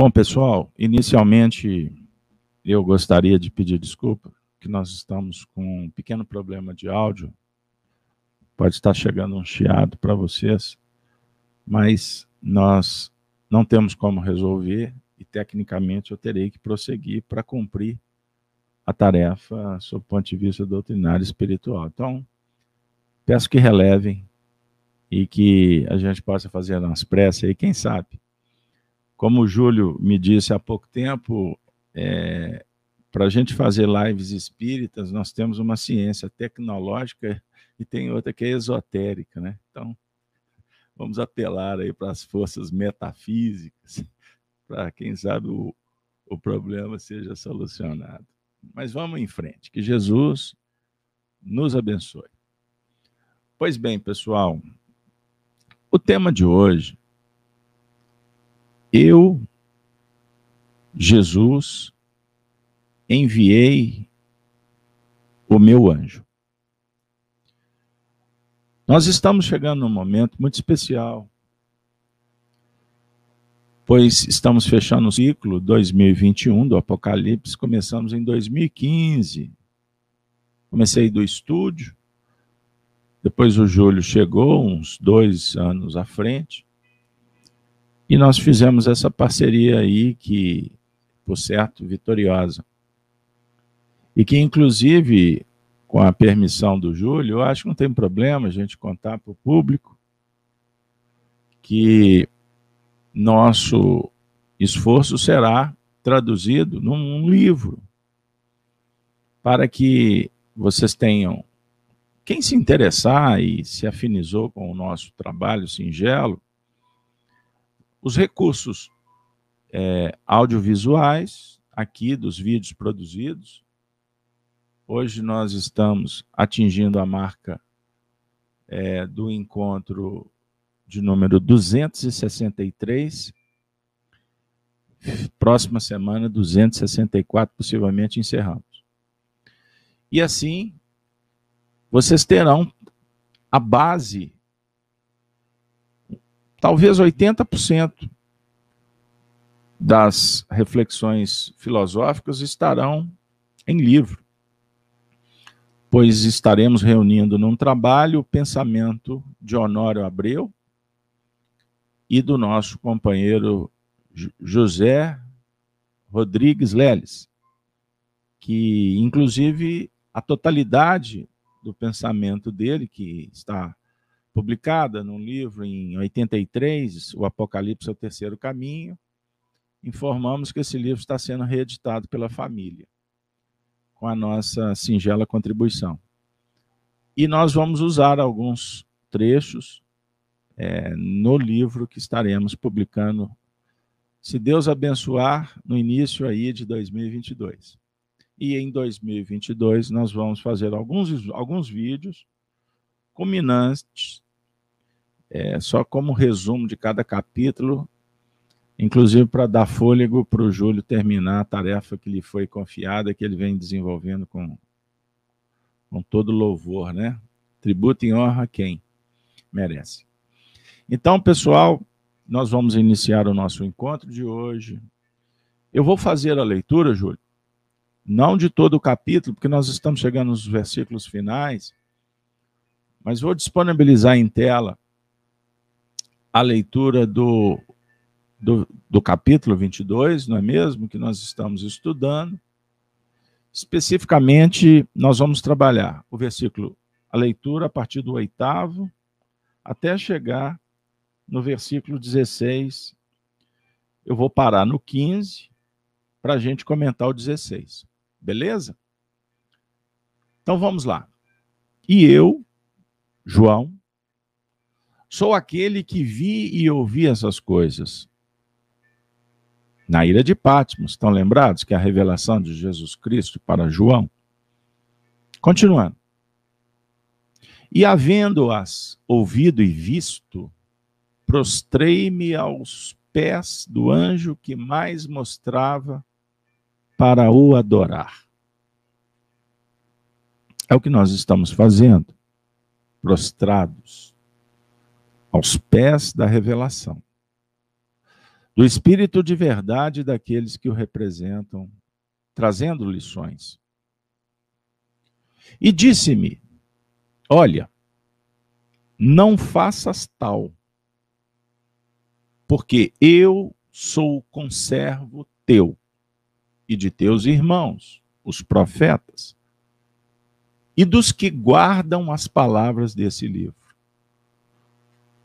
Bom, pessoal, inicialmente eu gostaria de pedir desculpa, que nós estamos com um pequeno problema de áudio. Pode estar chegando um chiado para vocês, mas nós não temos como resolver e tecnicamente eu terei que prosseguir para cumprir a tarefa sob o ponto de vista doutrinário espiritual. Então, peço que relevem e que a gente possa fazer umas pressas aí, quem sabe. Como o Júlio me disse há pouco tempo, é, para a gente fazer lives espíritas, nós temos uma ciência tecnológica e tem outra que é esotérica, né? Então, vamos apelar aí para as forças metafísicas, para quem sabe o, o problema seja solucionado. Mas vamos em frente, que Jesus nos abençoe. Pois bem, pessoal, o tema de hoje, eu, Jesus, enviei o meu anjo. Nós estamos chegando num momento muito especial, pois estamos fechando o ciclo 2021 do Apocalipse, começamos em 2015. Comecei do estúdio, depois o Júlio chegou, uns dois anos à frente, e nós fizemos essa parceria aí, que, por certo, vitoriosa. E que, inclusive, com a permissão do Júlio, eu acho que não tem problema a gente contar para o público que nosso esforço será traduzido num livro para que vocês tenham quem se interessar e se afinizou com o nosso trabalho singelo, os recursos é, audiovisuais, aqui dos vídeos produzidos. Hoje nós estamos atingindo a marca é, do encontro de número 263. Próxima semana, 264, possivelmente encerramos. E assim, vocês terão a base, talvez 80% das reflexões filosóficas estarão em livro, pois estaremos reunindo num trabalho o pensamento de Honório Abreu e do nosso companheiro José Rodrigues Leles, que inclusive a totalidade do pensamento dele, que está publicada num livro em 83, O Apocalipse é o Terceiro Caminho. Informamos que esse livro está sendo reeditado pela família, com a nossa singela contribuição. E nós vamos usar alguns trechos é, no livro que estaremos publicando, se Deus abençoar, no início aí de 2022. E em 2022 nós vamos fazer alguns, alguns vídeos culminantes, é, só como resumo de cada capítulo, inclusive para dar fôlego para o Júlio terminar a tarefa que lhe foi confiada, que ele vem desenvolvendo com, com todo louvor, né? Tributo em honra a quem merece. Então, pessoal, nós vamos iniciar o nosso encontro de hoje. Eu vou fazer a leitura, Júlio, não de todo o capítulo, porque nós estamos chegando nos versículos finais, mas vou disponibilizar em tela a leitura do, do, do capítulo 22, não é mesmo? Que nós estamos estudando. Especificamente, nós vamos trabalhar o versículo, a leitura a partir do oitavo, até chegar no versículo 16. Eu vou parar no 15 para a gente comentar o 16. Beleza? Então vamos lá. E eu, João, sou aquele que vi e ouvi essas coisas. Na ilha de Patmos, estão lembrados que a revelação de Jesus Cristo para João? Continuando. E havendo-as ouvido e visto, prostrei-me aos pés do anjo que mais mostrava para o adorar. É o que nós estamos fazendo, prostrados aos pés da revelação. do espírito de verdade daqueles que o representam, trazendo lições. E disse-me: Olha, não faças tal, porque eu sou conservo teu e de teus irmãos, os profetas, e dos que guardam as palavras desse livro.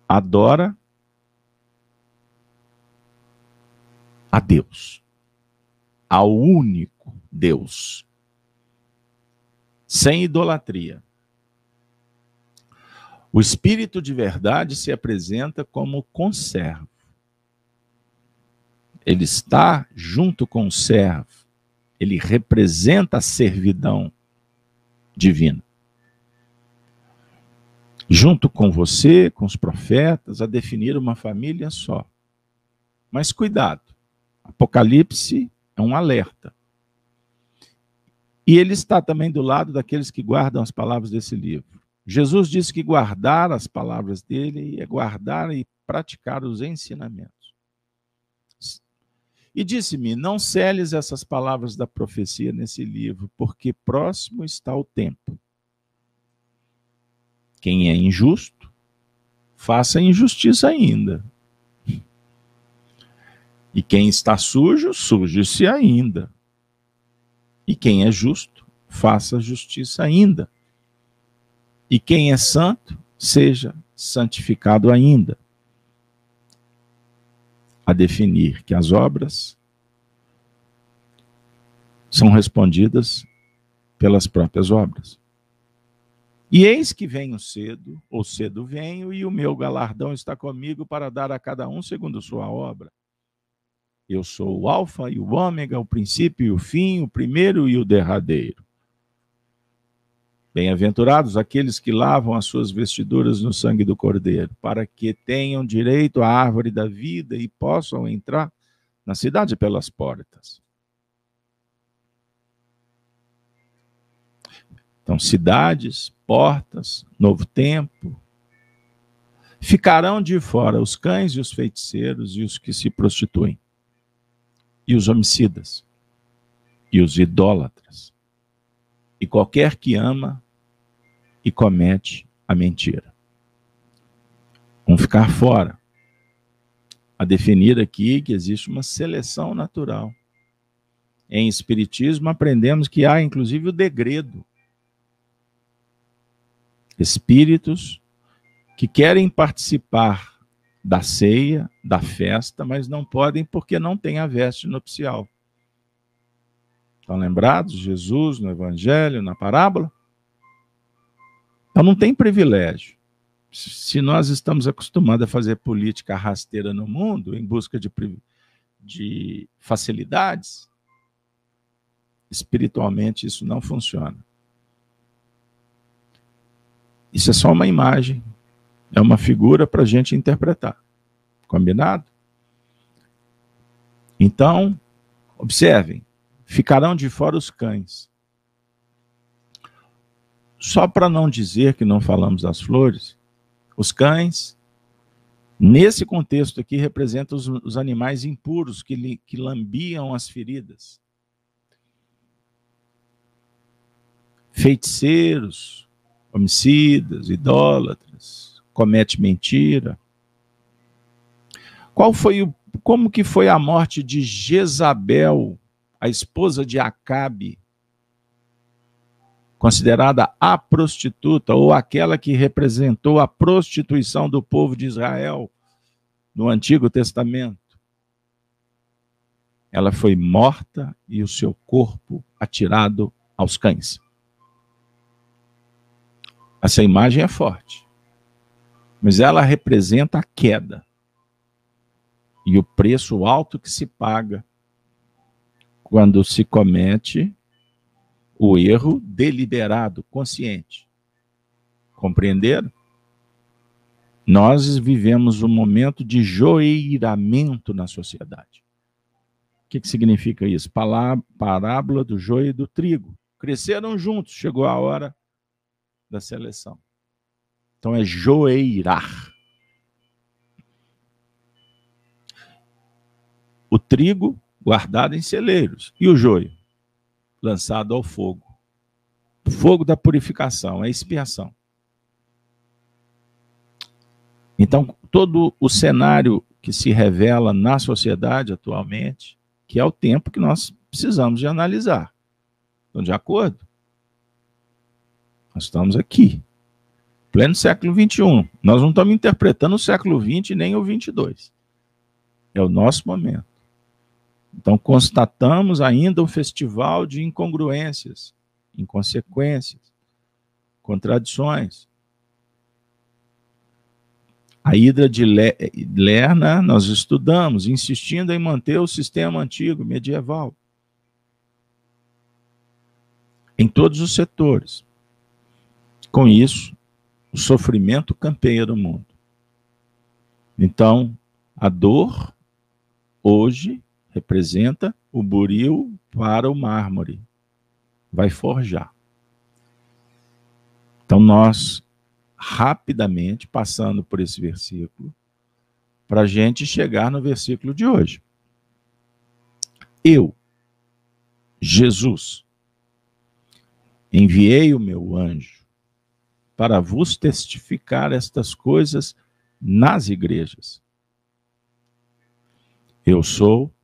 Adora a Deus, ao único Deus, sem idolatria. O Espírito de verdade se apresenta como conservo. Ele está junto com o servo. Ele representa a servidão divina. Junto com você, com os profetas, a definir uma família só. Mas cuidado, Apocalipse é um alerta. E ele está também do lado daqueles que guardam as palavras desse livro. Jesus disse que guardar as palavras dele é guardar e praticar os ensinamentos. E disse-me: Não celes essas palavras da profecia nesse livro, porque próximo está o tempo. Quem é injusto, faça injustiça ainda. E quem está sujo, suje-se ainda. E quem é justo, faça justiça ainda. E quem é santo, seja santificado ainda. A definir que as obras são respondidas pelas próprias obras. E eis que venho cedo, ou cedo venho, e o meu galardão está comigo para dar a cada um segundo sua obra. Eu sou o Alfa e o Ômega, o princípio e o fim, o primeiro e o derradeiro. Bem-aventurados aqueles que lavam as suas vestiduras no sangue do Cordeiro, para que tenham direito à árvore da vida e possam entrar na cidade pelas portas. Então, cidades, portas, novo tempo. Ficarão de fora os cães e os feiticeiros e os que se prostituem e os homicidas, e os idólatras, e qualquer que ama e comete a mentira. Vão ficar fora. A definir aqui que existe uma seleção natural. Em Espiritismo, aprendemos que há inclusive o degredo. Espíritos que querem participar da ceia, da festa, mas não podem porque não têm a veste nupcial. Estão lembrados? Jesus no Evangelho, na parábola? Então não tem privilégio. Se nós estamos acostumados a fazer política rasteira no mundo, em busca de, de facilidades, espiritualmente isso não funciona. Isso é só uma imagem é uma figura para a gente interpretar. Combinado? Então, observem: ficarão de fora os cães. Só para não dizer que não falamos das flores, os cães, nesse contexto aqui, representam os, os animais impuros que, li, que lambiam as feridas. Feiticeiros, homicidas, idólatras, comete mentira. Qual foi o como que foi a morte de Jezabel, a esposa de Acabe, considerada a prostituta ou aquela que representou a prostituição do povo de Israel no Antigo Testamento? Ela foi morta e o seu corpo atirado aos cães. Essa imagem é forte mas ela representa a queda e o preço alto que se paga quando se comete o erro deliberado, consciente. Compreenderam? Nós vivemos um momento de joeiramento na sociedade. O que, que significa isso? Parábola do joio e do trigo. Cresceram juntos, chegou a hora da seleção. Então é joeirar. O trigo guardado em celeiros e o joio lançado ao fogo. Fogo da purificação, a expiação. Então, todo o cenário que se revela na sociedade atualmente, que é o tempo que nós precisamos de analisar. Estão de acordo? Nós estamos aqui, pleno século XXI. Nós não estamos interpretando o século XX nem o XXII. É o nosso momento. Então, constatamos ainda um festival de incongruências, inconsequências, contradições. A Hidra de Lerna nós estudamos, insistindo em manter o sistema antigo, medieval, em todos os setores. Com isso, o sofrimento campeia no mundo. Então, a dor, hoje, representa o buril para o mármore. Vai forjar. Então, nós, rapidamente, passando por esse versículo, para a gente chegar no versículo de hoje. Eu, Jesus, enviei o meu anjo para vos testificar estas coisas nas igrejas. Eu sou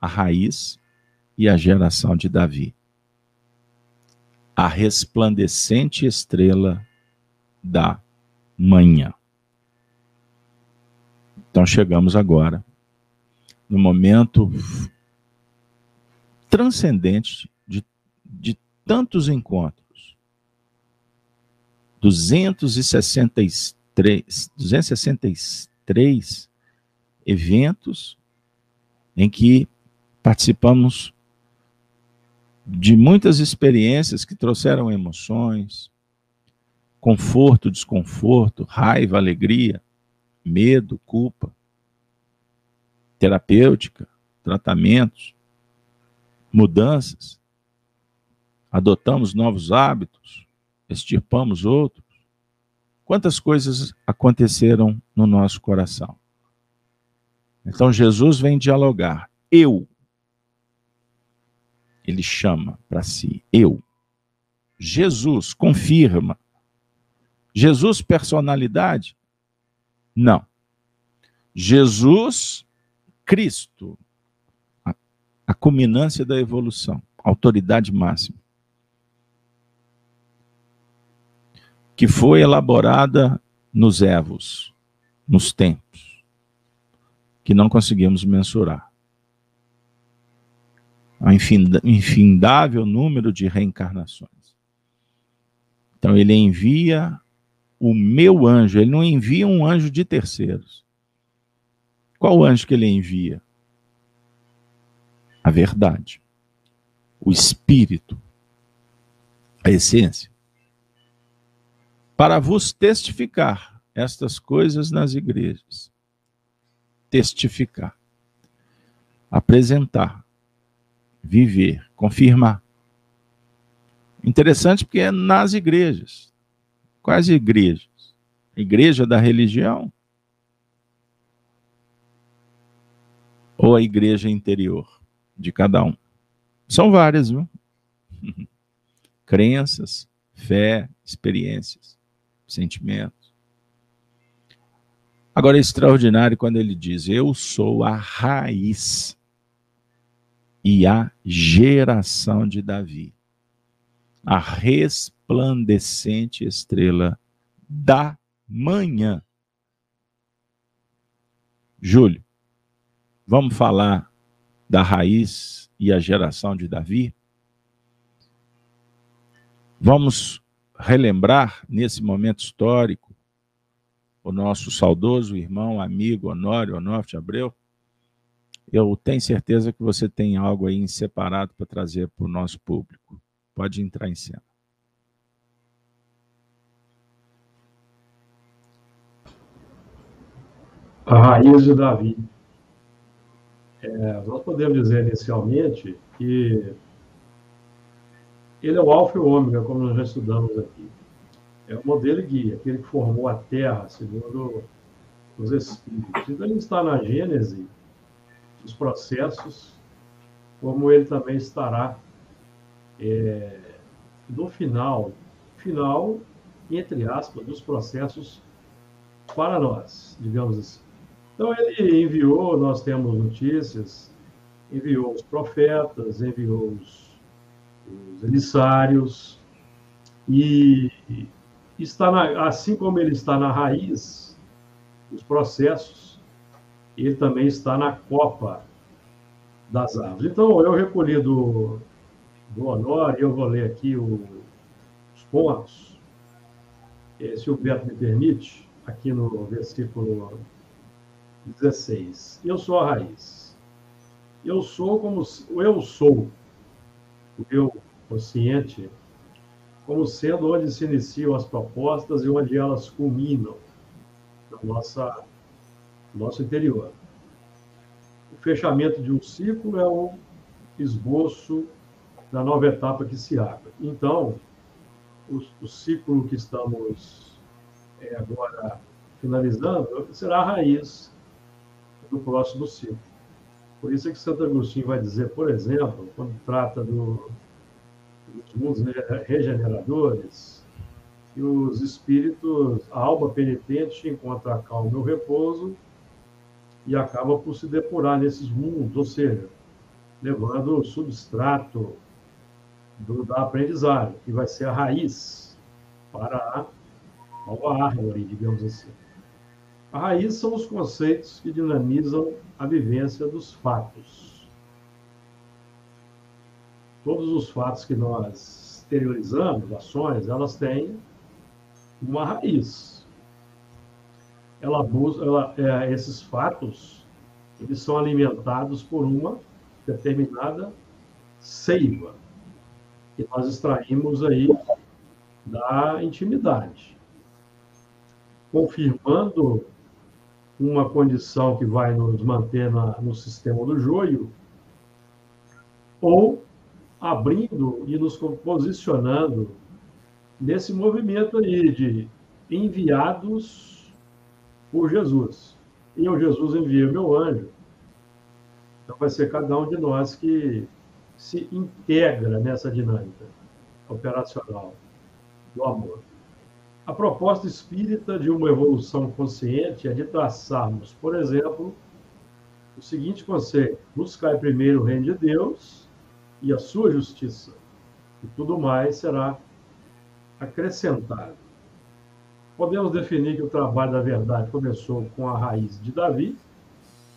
a raiz e a geração de Davi. A resplandecente estrela da manhã. Então chegamos agora no momento transcendente de, de tantos encontros. 263, 263 eventos em que participamos de muitas experiências que trouxeram emoções, conforto, desconforto, raiva, alegria, medo, culpa, terapêutica, tratamentos, mudanças. Adotamos novos hábitos, extirpamos outros. Quantas coisas aconteceram no nosso coração? Então Jesus vem dialogar. Eu ele chama para si eu. Jesus confirma. Jesus personalidade? Não. Jesus Cristo, a, a culminância da evolução, autoridade máxima. Que foi elaborada nos Evos, nos tempos, que não conseguimos mensurar um infindável número de reencarnações. Então ele envia o meu anjo, ele não envia um anjo de terceiros. Qual anjo que ele envia? A verdade, o espírito, a essência. Para vos testificar estas coisas nas igrejas. Testificar. Apresentar viver, confirmar. Interessante porque é nas igrejas. Quais igrejas? igreja da religião? Ou a igreja interior de cada um? São várias, viu? Crenças, fé, experiências, sentimentos. Agora é extraordinário quando ele diz: Eu sou a raiz e a geração de Davi, a resplandecente estrela da manhã. Júlio, vamos falar da raiz e a geração de Davi? Vamos relembrar nesse momento histórico o nosso saudoso irmão, amigo Honório Onofre Abreu? Eu tenho certeza que você tem algo aí em separado para trazer para o nosso público. Pode entrar em cena. A raiz de Davi. É, nós podemos dizer inicialmente que ele é o alfa e o ômega, como nós já estudamos aqui. É o modelo guia, aquele que formou a Terra, segundo os Espíritos. Então, ele está na Gênese, os processos, como ele também estará é, no final, final, entre aspas, dos processos para nós, digamos assim. Então ele enviou, nós temos notícias, enviou os profetas, enviou os, os emissários, e está na, assim como ele está na raiz dos processos, ele também está na copa das árvores. Então, eu recolhi do, do Honor, e eu vou ler aqui o, os pontos, eh, se o Beto me permite, aqui no versículo 16. Eu sou a raiz. Eu sou como eu sou, o eu consciente, como sendo onde se iniciam as propostas e onde elas culminam no nossa, nosso interior. O fechamento de um ciclo é o esboço da nova etapa que se abre. Então, o, o ciclo que estamos é, agora finalizando será a raiz do próximo ciclo. Por isso é que Santo Agostinho vai dizer, por exemplo, quando trata do, dos mundos regeneradores, que os espíritos, a alma penitente encontra a calma e o repouso e acaba por se depurar nesses mundos, ou seja, levando o substrato do, da aprendizagem, que vai ser a raiz para a nova árvore, digamos assim. A raiz são os conceitos que dinamizam a vivência dos fatos. Todos os fatos que nós exteriorizamos, ações, elas têm uma raiz. Ela, ela é, esses fatos, eles são alimentados por uma determinada seiva que nós extraímos aí da intimidade, confirmando uma condição que vai nos manter na, no sistema do joio, ou abrindo e nos posicionando nesse movimento aí de enviados por Jesus. E eu, Jesus, envia meu anjo. Então vai ser cada um de nós que se integra nessa dinâmica operacional do amor. A proposta espírita de uma evolução consciente é de traçarmos, por exemplo, o seguinte conceito: buscar primeiro o reino de Deus e a sua justiça, e tudo mais será acrescentado. Podemos definir que o trabalho da verdade começou com a raiz de Davi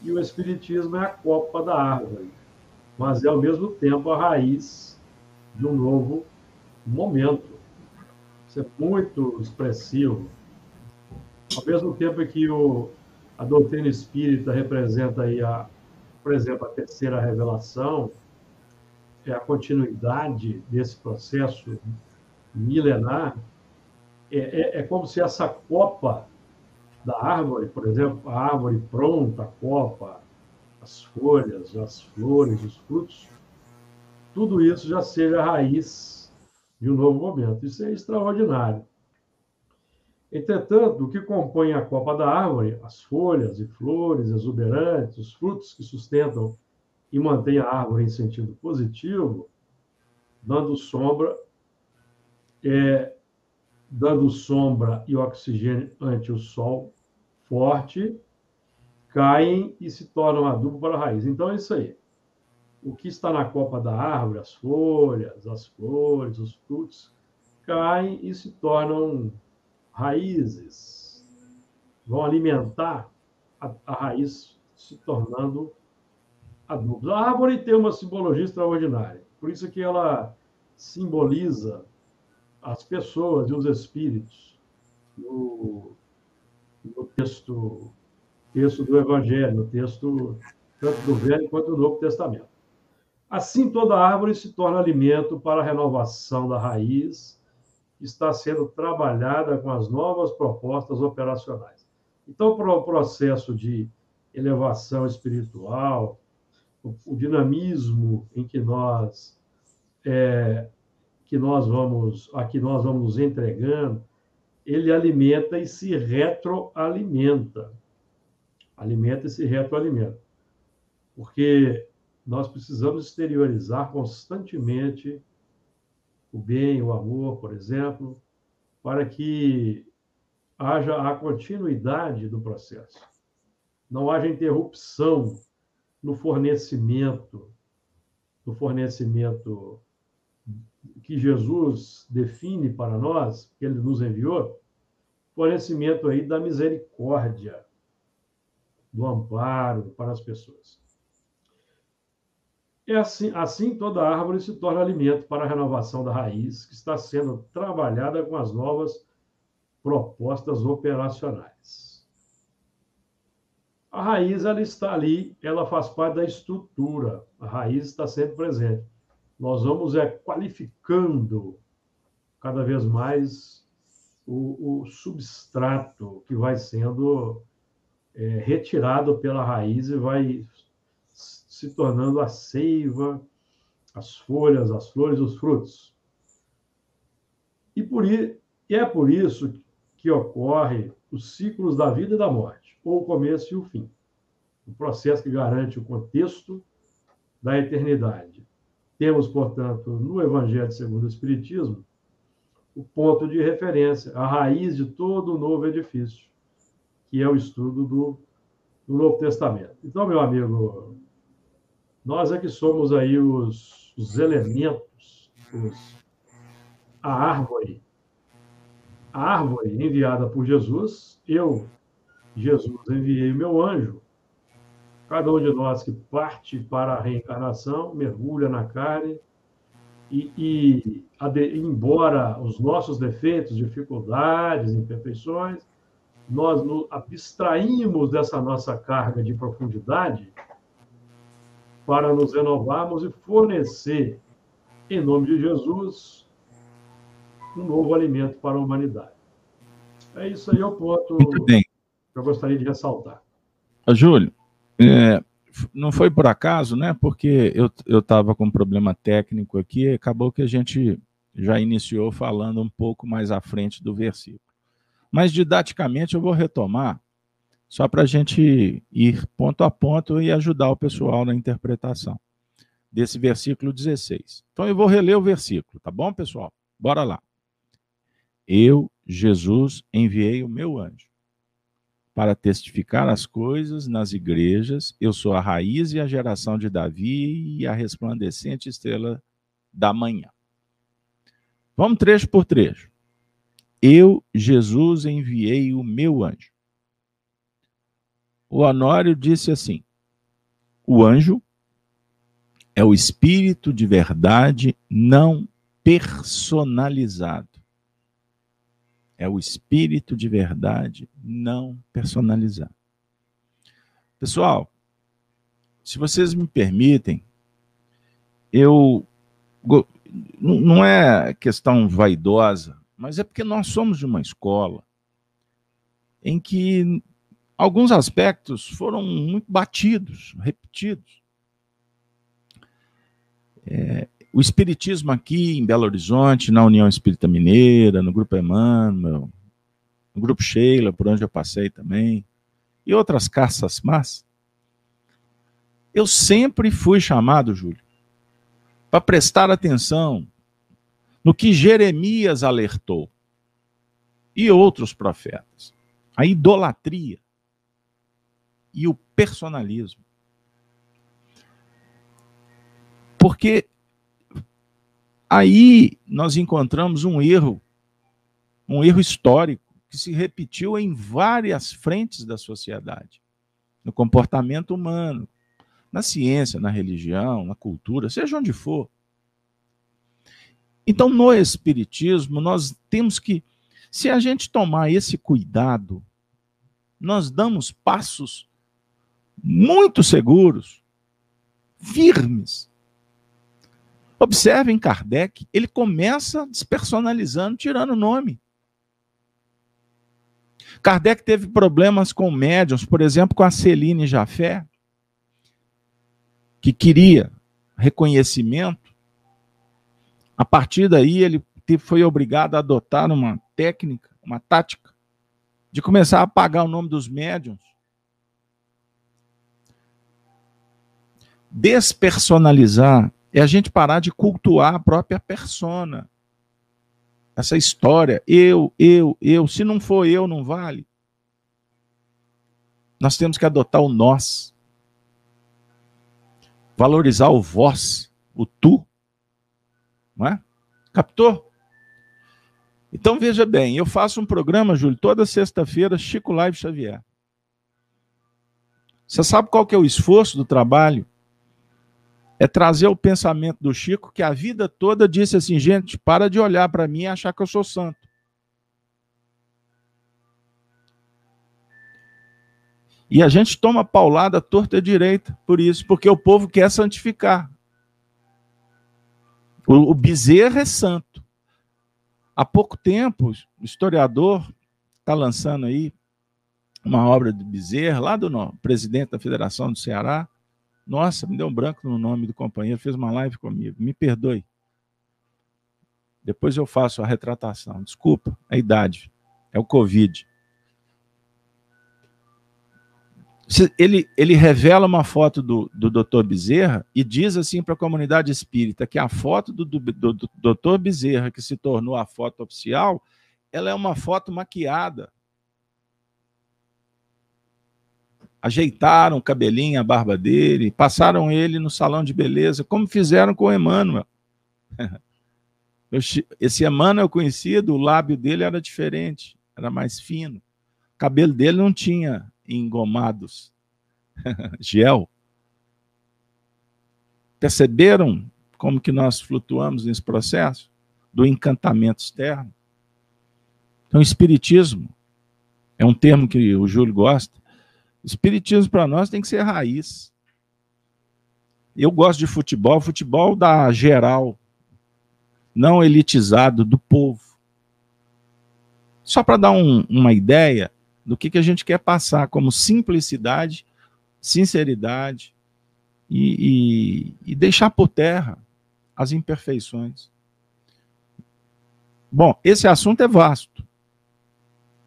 e o Espiritismo é a copa da árvore, mas é ao mesmo tempo a raiz de um novo momento isso é muito expressivo. Ao mesmo tempo que o, a doutrina espírita representa aí, a, por exemplo, a terceira revelação, é a continuidade desse processo milenar, é, é, é como se essa copa da árvore, por exemplo, a árvore pronta, a copa, as folhas, as flores, os frutos, tudo isso já seja a raiz de um novo momento. Isso é extraordinário. Entretanto, o que compõe a copa da árvore, as folhas e flores exuberantes, os frutos que sustentam e mantêm a árvore em sentido positivo, dando sombra, é, dando sombra e oxigênio ante o sol forte, caem e se tornam adubo para a raiz. Então é isso aí o que está na copa da árvore, as folhas, as flores, os frutos, caem e se tornam raízes. Vão alimentar a, a raiz, se tornando adubos. A árvore tem uma simbologia extraordinária. Por isso que ela simboliza as pessoas e os espíritos no, no texto, texto do Evangelho, no texto tanto do Velho quanto do Novo Testamento. Assim, toda árvore se torna alimento para a renovação da raiz, que está sendo trabalhada com as novas propostas operacionais. Então, para o processo de elevação espiritual, o, dinamismo em que nós é, que nós vamos a que nós vamos nos entregando, ele alimenta e se retroalimenta. Alimenta e se retroalimenta. porque nós precisamos exteriorizar constantemente o bem, o amor, por exemplo, para que haja a continuidade do processo. Não haja interrupção no fornecimento, no fornecimento que Jesus define para nós, que ele nos enviou, fornecimento aí da misericórdia, do amparo para as pessoas. É assim, assim toda árvore se torna alimento para a renovação da raiz, que está sendo trabalhada com as novas propostas operacionais. A raiz ela está ali, ela faz parte da estrutura. A raiz está sempre presente. Nós vamos é qualificando cada vez mais o, o substrato que vai sendo é, retirado pela raiz e vai se tornando a seiva, as folhas, as flores, os frutos. E, por, e é por isso que ocorre os ciclos da vida e da morte, ou o começo e o fim. O processo que garante o contexto da eternidade. Temos, portanto, no Evangelho segundo o Espiritismo, o ponto de referência, a raiz de todo o novo edifício, que é o estudo do, do Novo Testamento. Então, meu amigo nós é que somos aí os, os elementos, os, a árvore. A árvore enviada por Jesus, eu, Jesus, enviei o meu anjo. Cada um de nós que parte para a reencarnação, mergulha na carne, e, e embora os nossos defeitos, dificuldades, imperfeições, nós nos abstraímos dessa nossa carga de profundidade para nos renovarmos e fornecer, em nome de Jesus, um novo alimento para a humanidade. É isso aí, é o ponto Muito bem. que eu gostaria de ressaltar. Júlio, é, não foi por acaso, né? Porque eu estava com um problema técnico aqui, acabou que a gente já iniciou falando um pouco mais à frente do versículo. Mas didaticamente eu vou retomar só para a gente ir ponto a ponto e ajudar o pessoal na interpretação desse versículo 16. Então eu vou reler o versículo, tá bom, pessoal? Bora lá. Eu, Jesus, enviei o meu anjo para testificar as coisas nas igrejas. Eu sou a raiz e a geração de Davi e a resplandecente estrela da manhã. Vamos trecho por trecho. Eu, Jesus, enviei o meu anjo o Honório disse assim: o anjo é o espírito de verdade não personalizado. É o espírito de verdade não personalizado. Pessoal, se vocês me permitem, eu não é questão vaidosa, mas é porque nós somos de uma escola em que alguns aspectos foram muito batidos, repetidos. É, o espiritismo aqui em Belo Horizonte, na União Espírita Mineira, no Grupo Emmanuel, no Grupo Sheila, por onde eu passei também, e outras caças más, eu sempre fui chamado, Júlio, para prestar atenção no que Jeremias alertou e outros profetas. A idolatria e o personalismo. Porque aí nós encontramos um erro, um erro histórico, que se repetiu em várias frentes da sociedade, no comportamento humano, na ciência, na religião, na cultura, seja onde for. Então, no Espiritismo, nós temos que, se a gente tomar esse cuidado, nós damos passos muito seguros, firmes. Observem Kardec, ele começa despersonalizando, tirando o nome. Kardec teve problemas com médiums, por exemplo, com a Celine Jafé, que queria reconhecimento. A partir daí, ele foi obrigado a adotar uma técnica, uma tática, de começar a apagar o nome dos médiums Despersonalizar é a gente parar de cultuar a própria persona. Essa história, eu, eu, eu, se não for eu, não vale. Nós temos que adotar o nós. Valorizar o vós, o tu. Não é? Captou? Então veja bem, eu faço um programa, Júlio, toda sexta-feira, Chico Live Xavier. Você sabe qual que é o esforço do trabalho? É trazer o pensamento do Chico, que a vida toda disse assim, gente, para de olhar para mim e achar que eu sou santo. E a gente toma paulada torta direita por isso, porque o povo quer santificar. O, o Bezerra é santo. Há pouco tempo, o historiador está lançando aí uma obra de Bezerra, lá do no, presidente da Federação do Ceará. Nossa, me deu um branco no nome do companheiro, fez uma live comigo. Me perdoe. Depois eu faço a retratação. Desculpa, é a idade. É o Covid. Ele, ele revela uma foto do, do Dr. Bezerra e diz assim para a comunidade espírita que a foto do, do, do, do Dr. Bezerra, que se tornou a foto oficial, ela é uma foto maquiada. Ajeitaram o cabelinho, a barba dele, passaram ele no salão de beleza, como fizeram com o Emmanuel. Esse Emmanuel conhecido, o lábio dele era diferente, era mais fino. O cabelo dele não tinha engomados. Gel. Perceberam como que nós flutuamos nesse processo do encantamento externo? Então, espiritismo é um termo que o Júlio gosta. Espiritismo para nós tem que ser raiz. Eu gosto de futebol, futebol da geral, não elitizado do povo. Só para dar um, uma ideia, do que, que a gente quer passar como simplicidade, sinceridade e, e, e deixar por terra as imperfeições. Bom, esse assunto é vasto,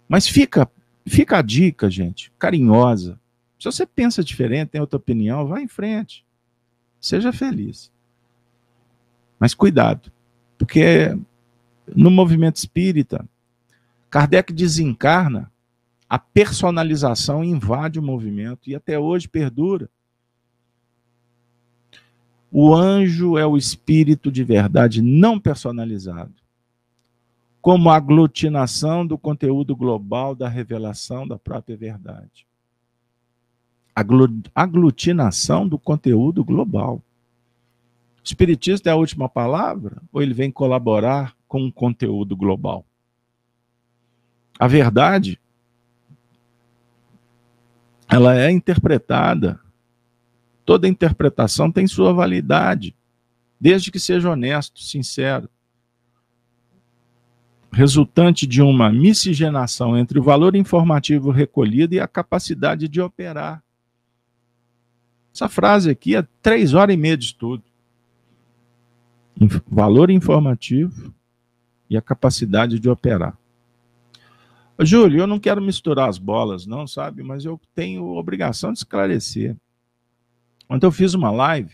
mas fica, fica a dica, gente, carinhosa. Se você pensa diferente, tem outra opinião, vá em frente. Seja feliz. Mas cuidado, porque no movimento espírita, Kardec desencarna a personalização invade o movimento e até hoje perdura. O anjo é o espírito de verdade não personalizado, como aglutinação do conteúdo global da revelação da própria verdade. Aglutinação do conteúdo global. O espiritismo é a última palavra ou ele vem colaborar com o conteúdo global? A verdade ela é interpretada. Toda interpretação tem sua validade, desde que seja honesto, sincero. Resultante de uma miscigenação entre o valor informativo recolhido e a capacidade de operar. Essa frase aqui é três horas e meia de estudo. Valor informativo e a capacidade de operar. Júlio, eu não quero misturar as bolas, não, sabe? Mas eu tenho obrigação de esclarecer. Quando eu fiz uma live,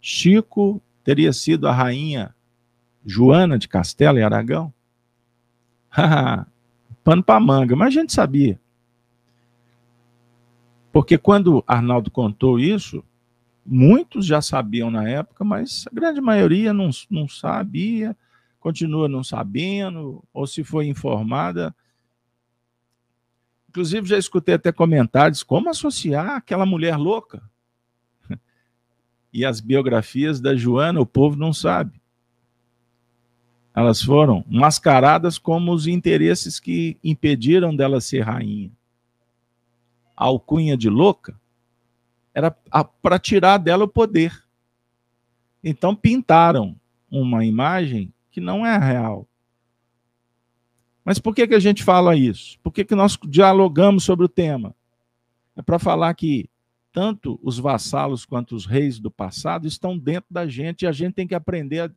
Chico teria sido a rainha Joana de Castelo e Aragão? Pano para manga, mas a gente sabia. Porque quando Arnaldo contou isso, muitos já sabiam na época, mas a grande maioria não, não sabia, continua não sabendo, ou se foi informada, Inclusive, já escutei até comentários como associar aquela mulher louca. E as biografias da Joana, o povo não sabe. Elas foram mascaradas como os interesses que impediram dela ser rainha. A alcunha de louca era para tirar dela o poder. Então pintaram uma imagem que não é real. Mas por que, que a gente fala isso? Por que, que nós dialogamos sobre o tema? É para falar que tanto os vassalos quanto os reis do passado estão dentro da gente e a gente tem que aprender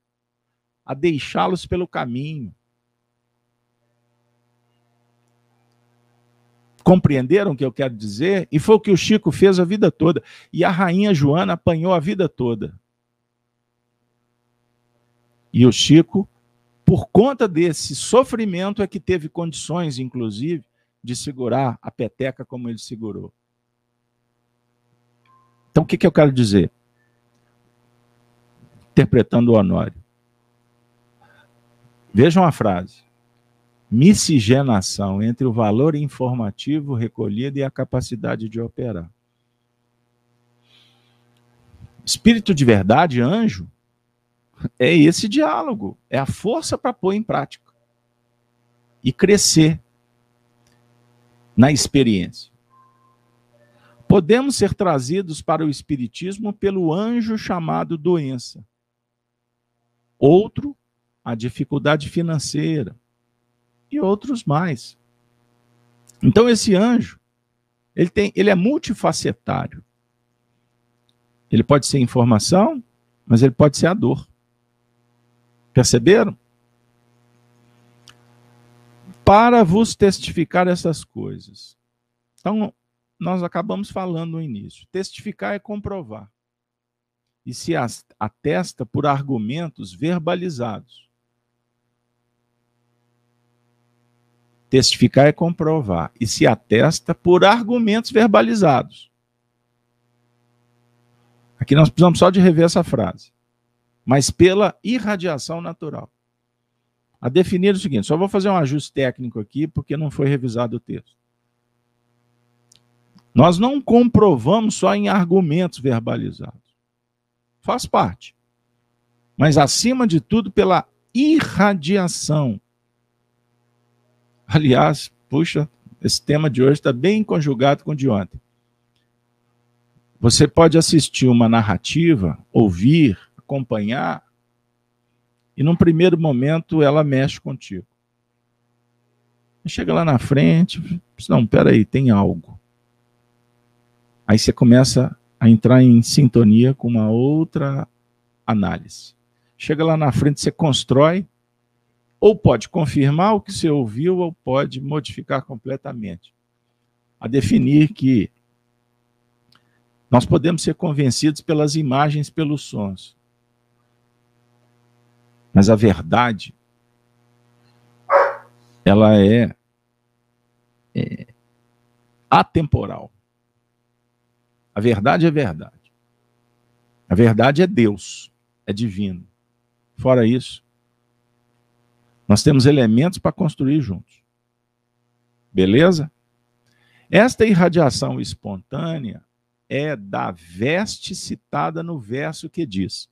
a, deixá-los pelo caminho. Compreenderam o que eu quero dizer? E foi o que o Chico fez a vida toda. E a rainha Joana apanhou a vida toda. E o Chico, por conta desse sofrimento, é que teve condições, inclusive, de segurar a peteca como ele segurou. Então, o que, que eu quero dizer? Interpretando o Honório. Vejam a frase. Miscigenação entre o valor informativo recolhido e a capacidade de operar. Espírito de verdade, anjo, é esse diálogo, é a força para pôr em prática e crescer na experiência. Podemos ser trazidos para o Espiritismo pelo anjo chamado doença. Outro a dificuldade financeira e outros mais. Então esse anjo, ele tem, ele é multifacetário. Ele pode ser informação, mas ele pode ser a dor. Perceberam? Para vos testificar essas coisas. Então, nós acabamos falando no início. Testificar é comprovar. E se atesta por argumentos verbalizados. Testificar é comprovar e se atesta por argumentos verbalizados. Aqui nós precisamos só de rever essa frase. Mas pela irradiação natural. A definir o seguinte, só vou fazer um ajuste técnico aqui, porque não foi revisado o texto. Nós não comprovamos só em argumentos verbalizados. Faz parte. Mas, acima de tudo, pela irradiação Aliás, puxa, esse tema de hoje está bem conjugado com o de ontem. Você pode assistir uma narrativa, ouvir, acompanhar, e num primeiro momento ela mexe contigo. Chega lá na frente, não, peraí, tem algo. Aí você começa a entrar em sintonia com uma outra análise. Chega lá na frente, você constrói ou pode confirmar o que você ouviu, ou pode modificar completamente. A definir que nós podemos ser convencidos pelas imagens, pelos sons. Mas a verdade, ela é, é atemporal. A verdade é verdade. A verdade é Deus, é divino. Fora isso, nós temos elementos para construir juntos. Beleza? Esta irradiação espontânea é da veste citada no verso que diz: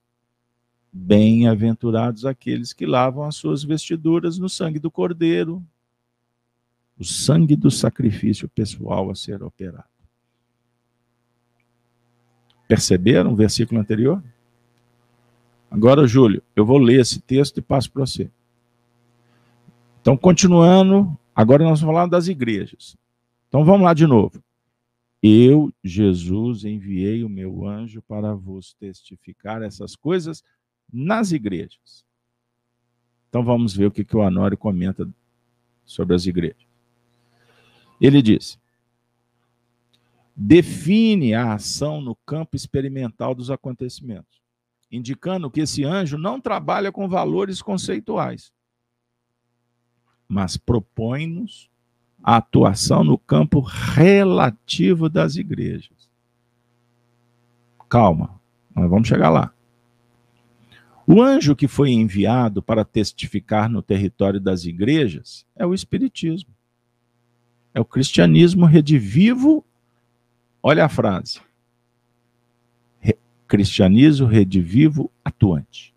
Bem-aventurados aqueles que lavam as suas vestiduras no sangue do Cordeiro, o sangue do sacrifício pessoal a ser operado. Perceberam o versículo anterior? Agora, Júlio, eu vou ler esse texto e passo para você. Então, continuando, agora nós vamos falar das igrejas. Então, vamos lá de novo. Eu, Jesus, enviei o meu anjo para vos testificar essas coisas nas igrejas. Então, vamos ver o que, que o Anório comenta sobre as igrejas. Ele diz: define a ação no campo experimental dos acontecimentos, indicando que esse anjo não trabalha com valores conceituais, mas propõe-nos a atuação no campo relativo das igrejas. Calma, nós vamos chegar lá. O anjo que foi enviado para testificar no território das igrejas é o Espiritismo. É o cristianismo redivivo. Olha a frase. Cristianismo redivivo atuante.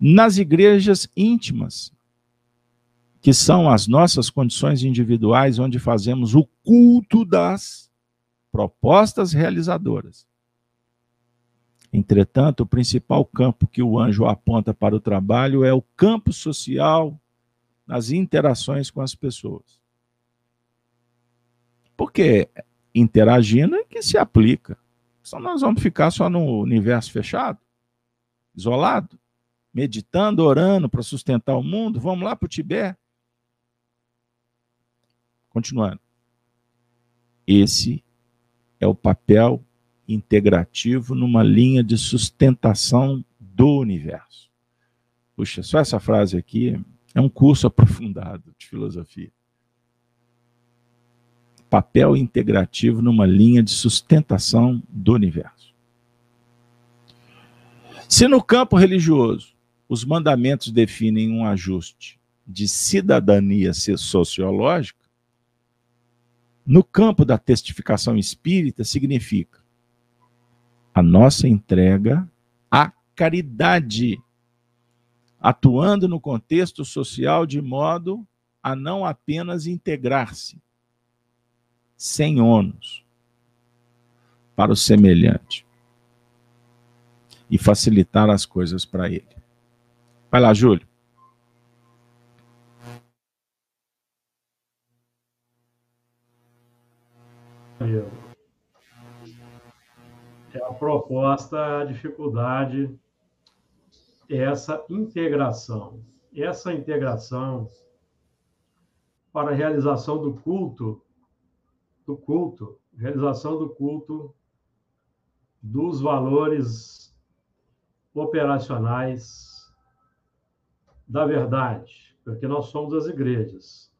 Nas igrejas íntimas, que são as nossas condições individuais, onde fazemos o culto das propostas realizadoras. Entretanto, o principal campo que o anjo aponta para o trabalho é o campo social nas interações com as pessoas. Porque interagindo é que se aplica. Senão nós vamos ficar só no universo fechado, isolado, meditando, orando para sustentar o mundo. Vamos lá para o Tibete. Continuando. Esse é o papel integrativo numa linha de sustentação do universo. Puxa, só essa frase aqui é um curso aprofundado de filosofia. Papel integrativo numa linha de sustentação do universo. Se no campo religioso os mandamentos definem um ajuste de cidadania sociológica, no campo da testificação espírita significa a nossa entrega à caridade, atuando no contexto social de modo a não apenas integrar-se, sem ônus, para o semelhante e facilitar as coisas para ele. Vai lá, Júlio. É a proposta, a dificuldade, essa integração. Essa integração para a realização do culto, do culto, realização do culto dos valores operacionais da verdade, porque nós somos as igrejas.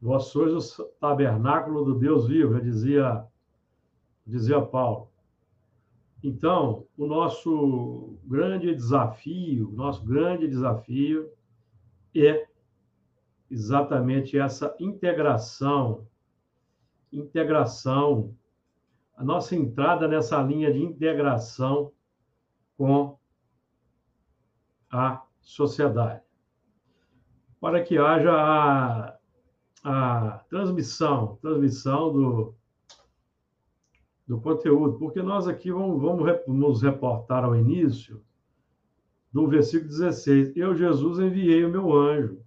Vós sois o tabernáculo do Deus vivo, dizia, dizia Paulo. Então, o nosso grande desafio, nosso grande desafio é exatamente essa integração, integração, a nossa entrada nessa linha de integração com a sociedade, para que haja a a transmissão, transmissão do, do conteúdo, porque nós aqui vamos, vamos nos reportar ao início do versículo 16: Eu, Jesus, enviei o meu anjo.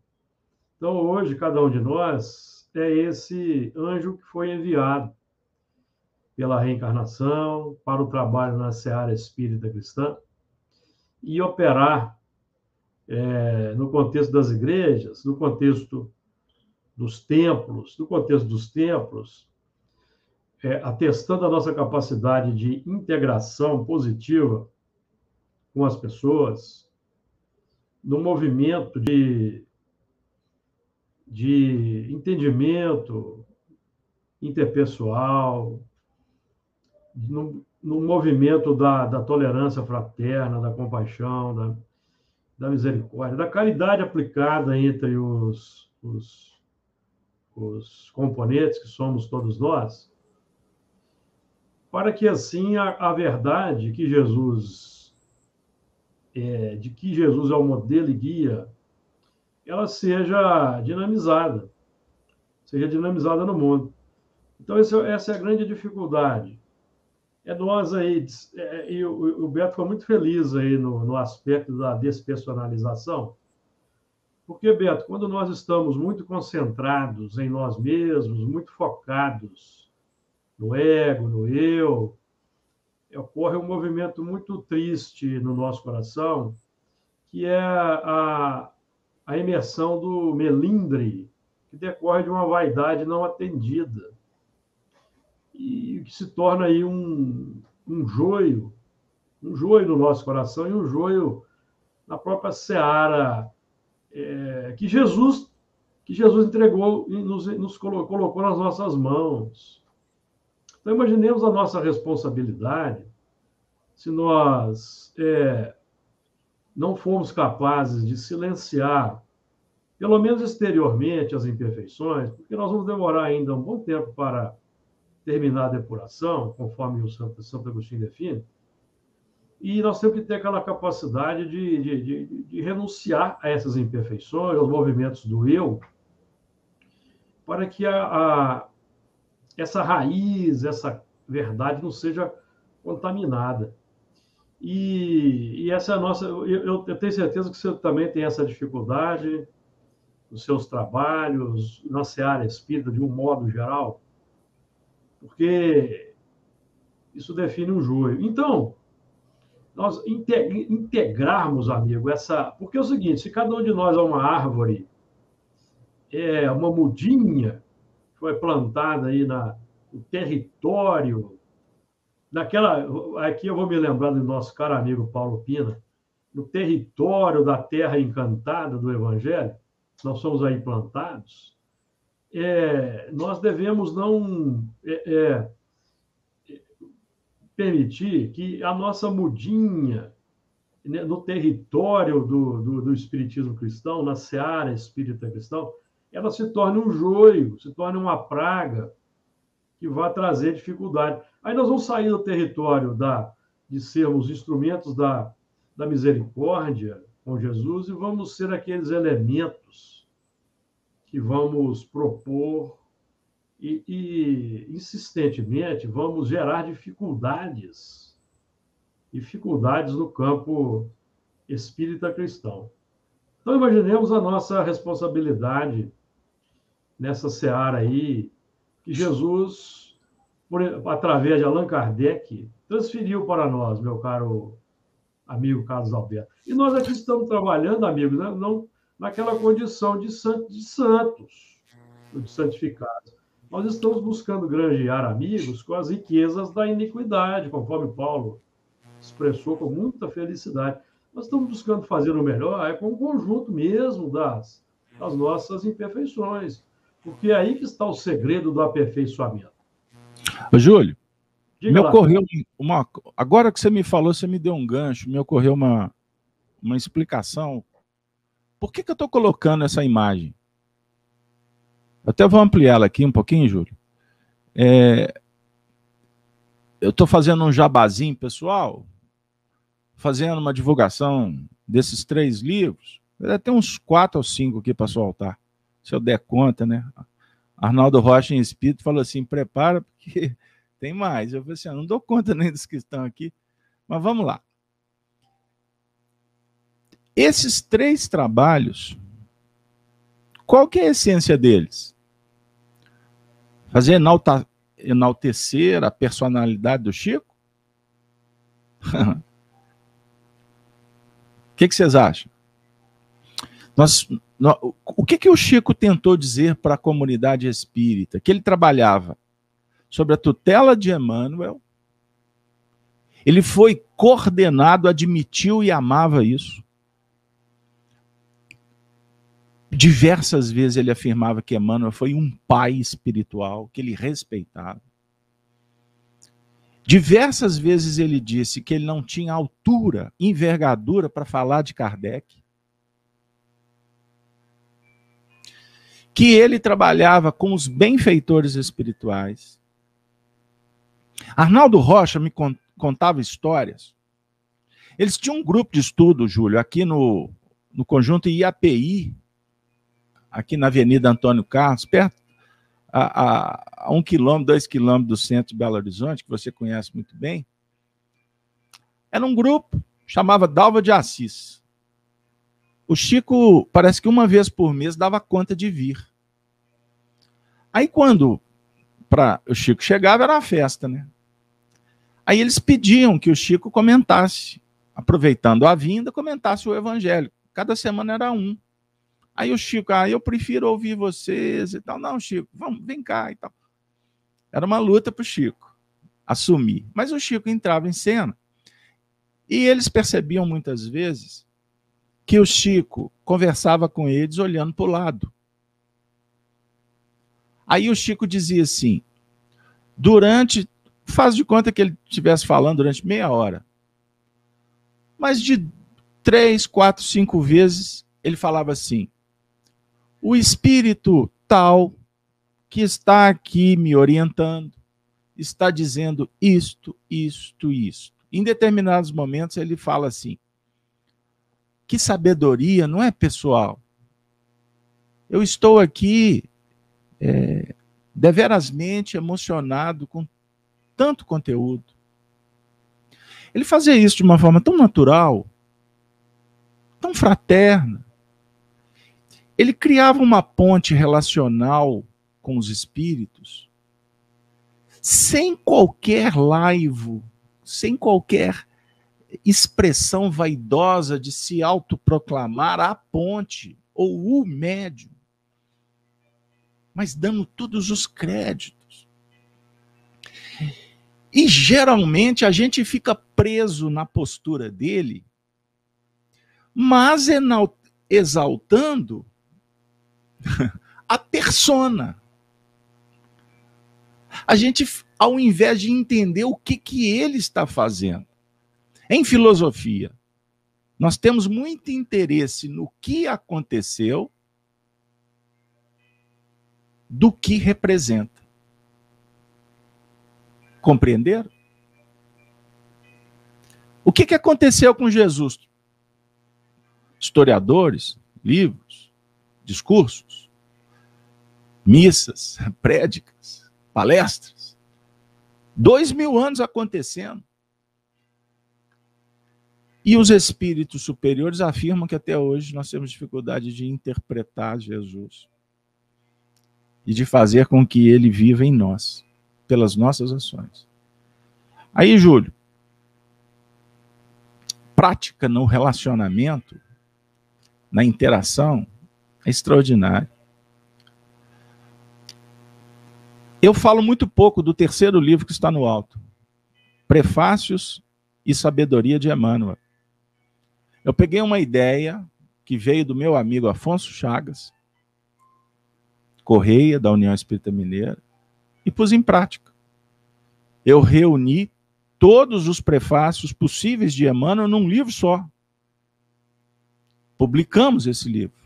Então, hoje, cada um de nós é esse anjo que foi enviado pela reencarnação para o trabalho na seara espírita cristã e operar é, no contexto das igrejas, no contexto dos templos, do contexto dos templos, é, atestando a nossa capacidade de integração positiva com as pessoas, no movimento de, de entendimento interpessoal, no, no movimento da, da tolerância fraterna, da compaixão, da, da misericórdia, da caridade aplicada entre os, os os componentes que somos todos nós, para que assim a, a verdade que Jesus é, de que Jesus é o modelo e guia, ela seja dinamizada, seja dinamizada no mundo. Então esse, essa é a grande dificuldade. É nós aí, é, e o, o Beto foi muito feliz aí no, no aspecto da despersonalização, porque, Beto, quando nós estamos muito concentrados em nós mesmos, muito focados no ego, no eu, ocorre um movimento muito triste no nosso coração, que é a, a imersão do melindre, que decorre de uma vaidade não atendida, e que se torna aí um, um joio, um joio no nosso coração e um joio na própria seara é, que Jesus que Jesus entregou e nos, nos colocou, colocou nas nossas mãos. Então, imaginemos a nossa responsabilidade se nós é, não formos capazes de silenciar, pelo menos exteriormente, as imperfeições, porque nós vamos demorar ainda um bom tempo para terminar a depuração, conforme o Santo, Santo Agostinho define, e nós temos que ter aquela capacidade de, de, de, de renunciar a essas imperfeições, aos movimentos do eu, para que a, a, essa raiz, essa verdade não seja contaminada. E, e essa é a nossa. Eu, eu, tenho certeza que você também tem essa dificuldade nos seus trabalhos, na seara espírita, de um modo geral, porque isso define um joio. Então, nós integrarmos, amigo, essa. Porque é o seguinte: se cada um de nós é uma árvore, é uma mudinha, foi plantada aí na, o território, naquela. Aqui eu vou me lembrar do nosso caro amigo Paulo Pina, no território da terra encantada do Evangelho, nós somos aí plantados, é, nós devemos não é, é, permitir que a nossa mudinha né, no território do, do, do, espiritismo cristão, na seara espírita cristão, ela se torne um joio, se torne uma praga que vai trazer dificuldade. Aí nós vamos sair do território da, de sermos instrumentos da, da misericórdia com Jesus e vamos ser aqueles elementos que vamos propor e, e insistentemente vamos gerar dificuldades, dificuldades no campo espírita cristão. Então imaginemos a nossa responsabilidade nessa seara aí que Jesus, por, através de Allan Kardec, transferiu para nós, meu caro amigo Carlos Alberto. E nós aqui estamos trabalhando, amigos, né? não naquela condição de, de santos, de santificados. Nós estamos buscando granjear amigos com as riquezas da iniquidade, conforme Paulo expressou com muita felicidade. Nós estamos buscando fazer o melhor é com o conjunto mesmo das, das nossas imperfeições, porque é aí que está o segredo do aperfeiçoamento. Júlio, Diga me lá. ocorreu uma. Agora que você me falou, você me deu um gancho, me ocorreu uma, uma explicação. Por que, que eu estou colocando essa imagem? Até vou ampliar ela aqui um pouquinho, Júlio. É, eu estou fazendo um jabazinho pessoal, fazendo uma divulgação desses três livros. Tem uns quatro ou cinco aqui para soltar, se eu der conta, né? Arnaldo Rocha em Espírito falou assim: prepara, porque tem mais. Eu falei assim: ah, não dou conta nem dos que estão aqui, mas vamos lá. Esses três trabalhos, qual que é a essência deles? Fazer enalta, enaltecer a personalidade do Chico? o que, que, vocês acham? Nós, nós, o que, que o Chico tentou dizer para a comunidade espírita? Que ele trabalhava sob a tutela de Emmanuel. Ele foi coordenado, admitiu e amava isso. Diversas vezes ele afirmava que Emmanuel foi um pai espiritual, que ele respeitava. Diversas vezes ele disse que ele não tinha altura, envergadura para falar de Kardec. Que ele trabalhava com os benfeitores espirituais. Arnaldo Rocha me contava histórias. Eles tinham um grupo de estudo, Júlio, aqui no, no conjunto IAPI, aqui na Avenida Antônio Carlos, perto, a, a, a um quilômetro, dois quilômetros do centro de Belo Horizonte, que você conhece muito bem. Era um grupo, chamava Dalva de Assis. O Chico, parece que uma vez por mês, dava conta de vir. Aí, quando para o Chico chegava, era uma festa, né? Aí eles pediam que o Chico comentasse, aproveitando a vinda, comentasse o evangelho. Cada semana era um. Aí o Chico, ah, eu prefiro ouvir vocês e tal. Não, Chico, vamos, vem cá e tal. Era uma luta para o Chico assumir. Mas o Chico entrava em cena. E eles percebiam muitas vezes que o Chico conversava com eles olhando para o lado. Aí o Chico dizia assim: durante. Faz de conta que ele estivesse falando durante meia hora. Mas de três, quatro, cinco vezes ele falava assim: o espírito tal que está aqui me orientando está dizendo isto, isto, isto. Em determinados momentos ele fala assim: que sabedoria, não é pessoal? Eu estou aqui é, deverasmente emocionado com tanto conteúdo. Ele fazia isso de uma forma tão natural, tão fraterna. Ele criava uma ponte relacional com os espíritos, sem qualquer laivo, sem qualquer expressão vaidosa de se autoproclamar a ponte ou o médium mas dando todos os créditos. E geralmente a gente fica preso na postura dele, mas exaltando a persona. A gente, ao invés de entender o que, que ele está fazendo. Em filosofia, nós temos muito interesse no que aconteceu do que representa. Compreenderam? O que, que aconteceu com Jesus? Historiadores, livros, discursos, missas, prédicas, palestras. Dois mil anos acontecendo. E os espíritos superiores afirmam que até hoje nós temos dificuldade de interpretar Jesus e de fazer com que ele viva em nós, pelas nossas ações. Aí, Júlio, prática no relacionamento, na interação, é extraordinário. Eu falo muito pouco do terceiro livro que está no alto, Prefácios e Sabedoria de Emmanuel. Eu peguei uma ideia que veio do meu amigo Afonso Chagas, Correia, da União Espírita Mineira, e pus em prática. Eu reuni todos os prefácios possíveis de Emmanuel num livro só. Publicamos esse livro.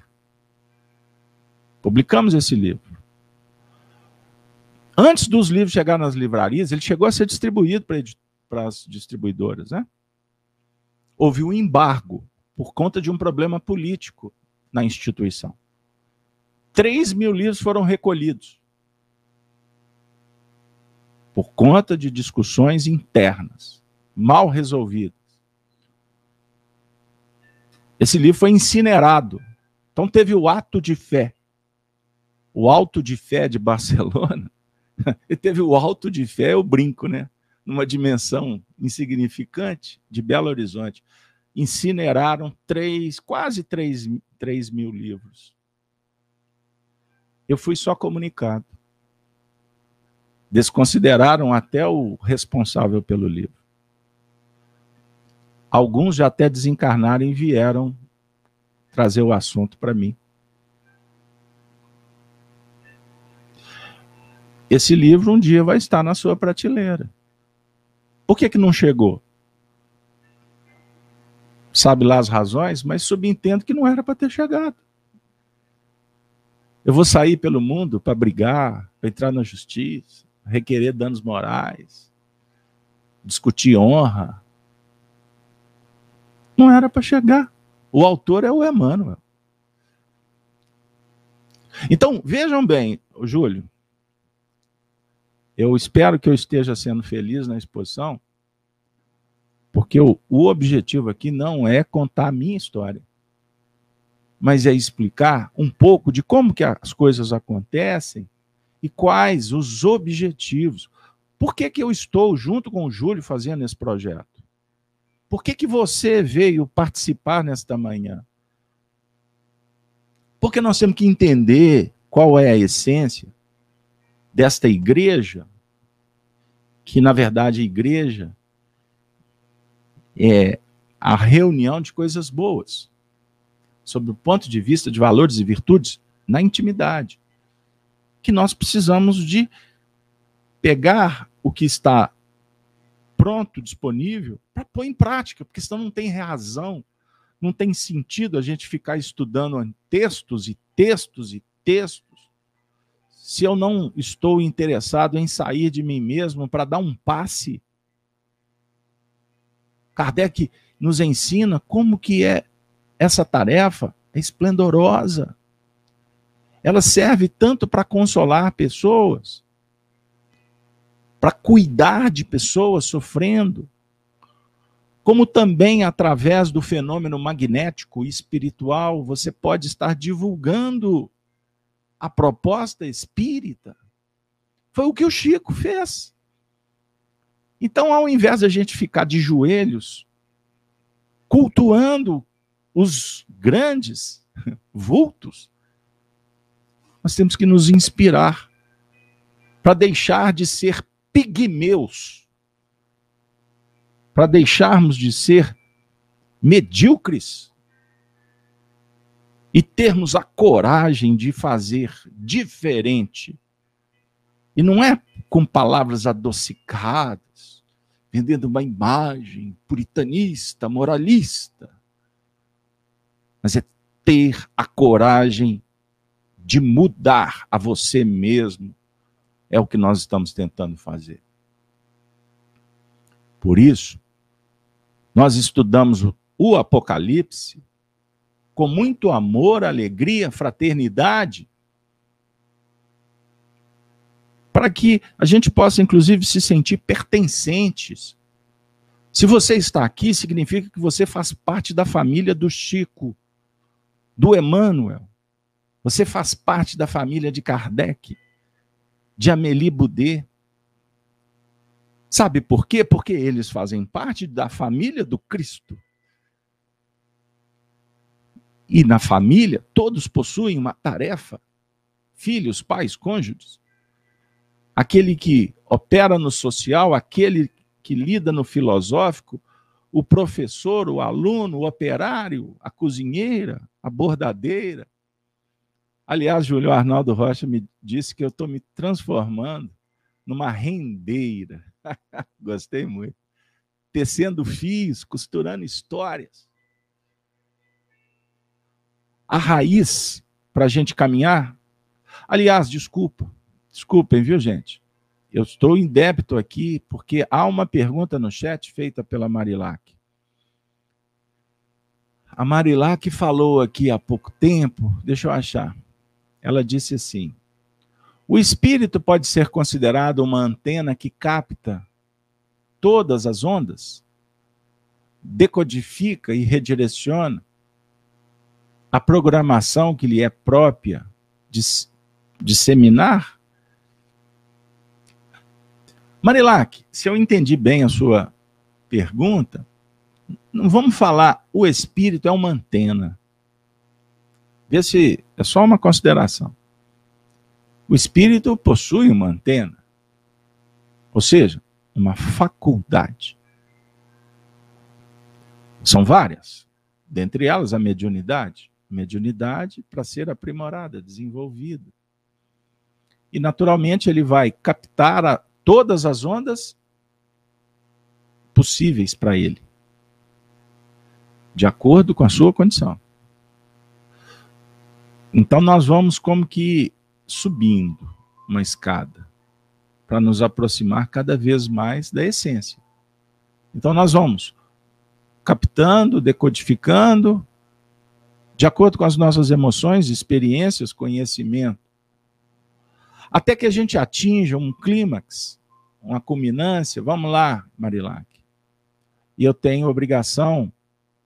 Publicamos esse livro. Antes dos livros chegar nas livrarias, ele chegou a ser distribuído para as distribuidoras, né? houve um embargo por conta de um problema político na instituição. 3 mil livros foram recolhidos por conta de discussões internas, mal resolvidas. Esse livro foi incinerado. Então teve o ato de fé. O alto de fé de Barcelona. e teve o alto de fé, eu brinco, né? numa dimensão insignificante de Belo Horizonte, incineraram três, quase três, três mil livros. Eu fui só comunicado. Desconsideraram até o responsável pelo livro. Alguns já até desencarnaram e vieram trazer o assunto para mim. Esse livro um dia vai estar na sua prateleira. Por que, que não chegou? Sabe lá as razões, mas subentendo que não era para ter chegado. Eu vou sair pelo mundo para brigar, para entrar na justiça, requerer danos morais, discutir honra. Não era para chegar. O autor é o Emmanuel. Então, vejam bem, Júlio, eu espero que eu esteja sendo feliz na exposição, porque o, o objetivo aqui não é contar a minha história, mas é explicar um pouco de como que as coisas acontecem e quais os objetivos. Por que, que eu estou junto com o Júlio fazendo esse projeto? Por que, que você veio participar nesta manhã? Porque nós temos que entender qual é a essência desta igreja, que na verdade a igreja é a reunião de coisas boas, sob o ponto de vista de valores e virtudes na intimidade, que nós precisamos de pegar o que está pronto, disponível, para pôr em prática, porque senão não tem razão, não tem sentido a gente ficar estudando textos e textos e textos se eu não estou interessado em sair de mim mesmo para dar um passe. Kardec nos ensina como que é essa tarefa é esplendorosa. Ela serve tanto para consolar pessoas, para cuidar de pessoas sofrendo, como também através do fenômeno magnético e espiritual, você pode estar divulgando a proposta espírita foi o que o Chico fez. Então, ao invés de a gente ficar de joelhos, cultuando os grandes vultos, nós temos que nos inspirar para deixar de ser pigmeus para deixarmos de ser medíocres e termos a coragem de fazer diferente. E não é com palavras adocicadas, vendendo uma imagem puritanista, moralista, mas é ter a coragem de mudar a você mesmo. É o que nós estamos tentando fazer. Por isso, nós estudamos o Apocalipse com muito amor, alegria, fraternidade, para que a gente possa, inclusive, se sentir pertencentes. Se você está aqui, significa que você faz parte da família do Chico, do Emmanuel. Você faz parte da família de Kardec, de Amélie Boudet, Sabe por quê? Porque eles fazem parte da família do Cristo. E na família, todos possuem uma tarefa: filhos, pais, cônjuges. Aquele que opera no social, aquele que lida no filosófico, o professor, o aluno, o operário, a cozinheira, a bordadeira. Aliás, Júlio Arnaldo Rocha me disse que eu estou me transformando numa rendeira. Gostei muito. Tecendo fios, costurando histórias. A raiz para a gente caminhar. Aliás, desculpa, desculpem, viu, gente? Eu estou em débito aqui porque há uma pergunta no chat feita pela Marilac. A Marilac falou aqui há pouco tempo, deixa eu achar. Ela disse assim: o espírito pode ser considerado uma antena que capta todas as ondas, decodifica e redireciona a programação que lhe é própria de disseminar? Marilac, se eu entendi bem a sua pergunta, não vamos falar o espírito é uma antena. Vê se é só uma consideração. O espírito possui uma antena, ou seja, uma faculdade. São várias, dentre elas a mediunidade. Mediunidade para ser aprimorada, desenvolvida. E, naturalmente, ele vai captar a, todas as ondas possíveis para ele, de acordo com a sua condição. Então, nós vamos como que subindo uma escada para nos aproximar cada vez mais da essência. Então nós vamos captando, decodificando, de acordo com as nossas emoções, experiências, conhecimento, até que a gente atinja um clímax, uma culminância. Vamos lá, Marilac. E eu tenho obrigação,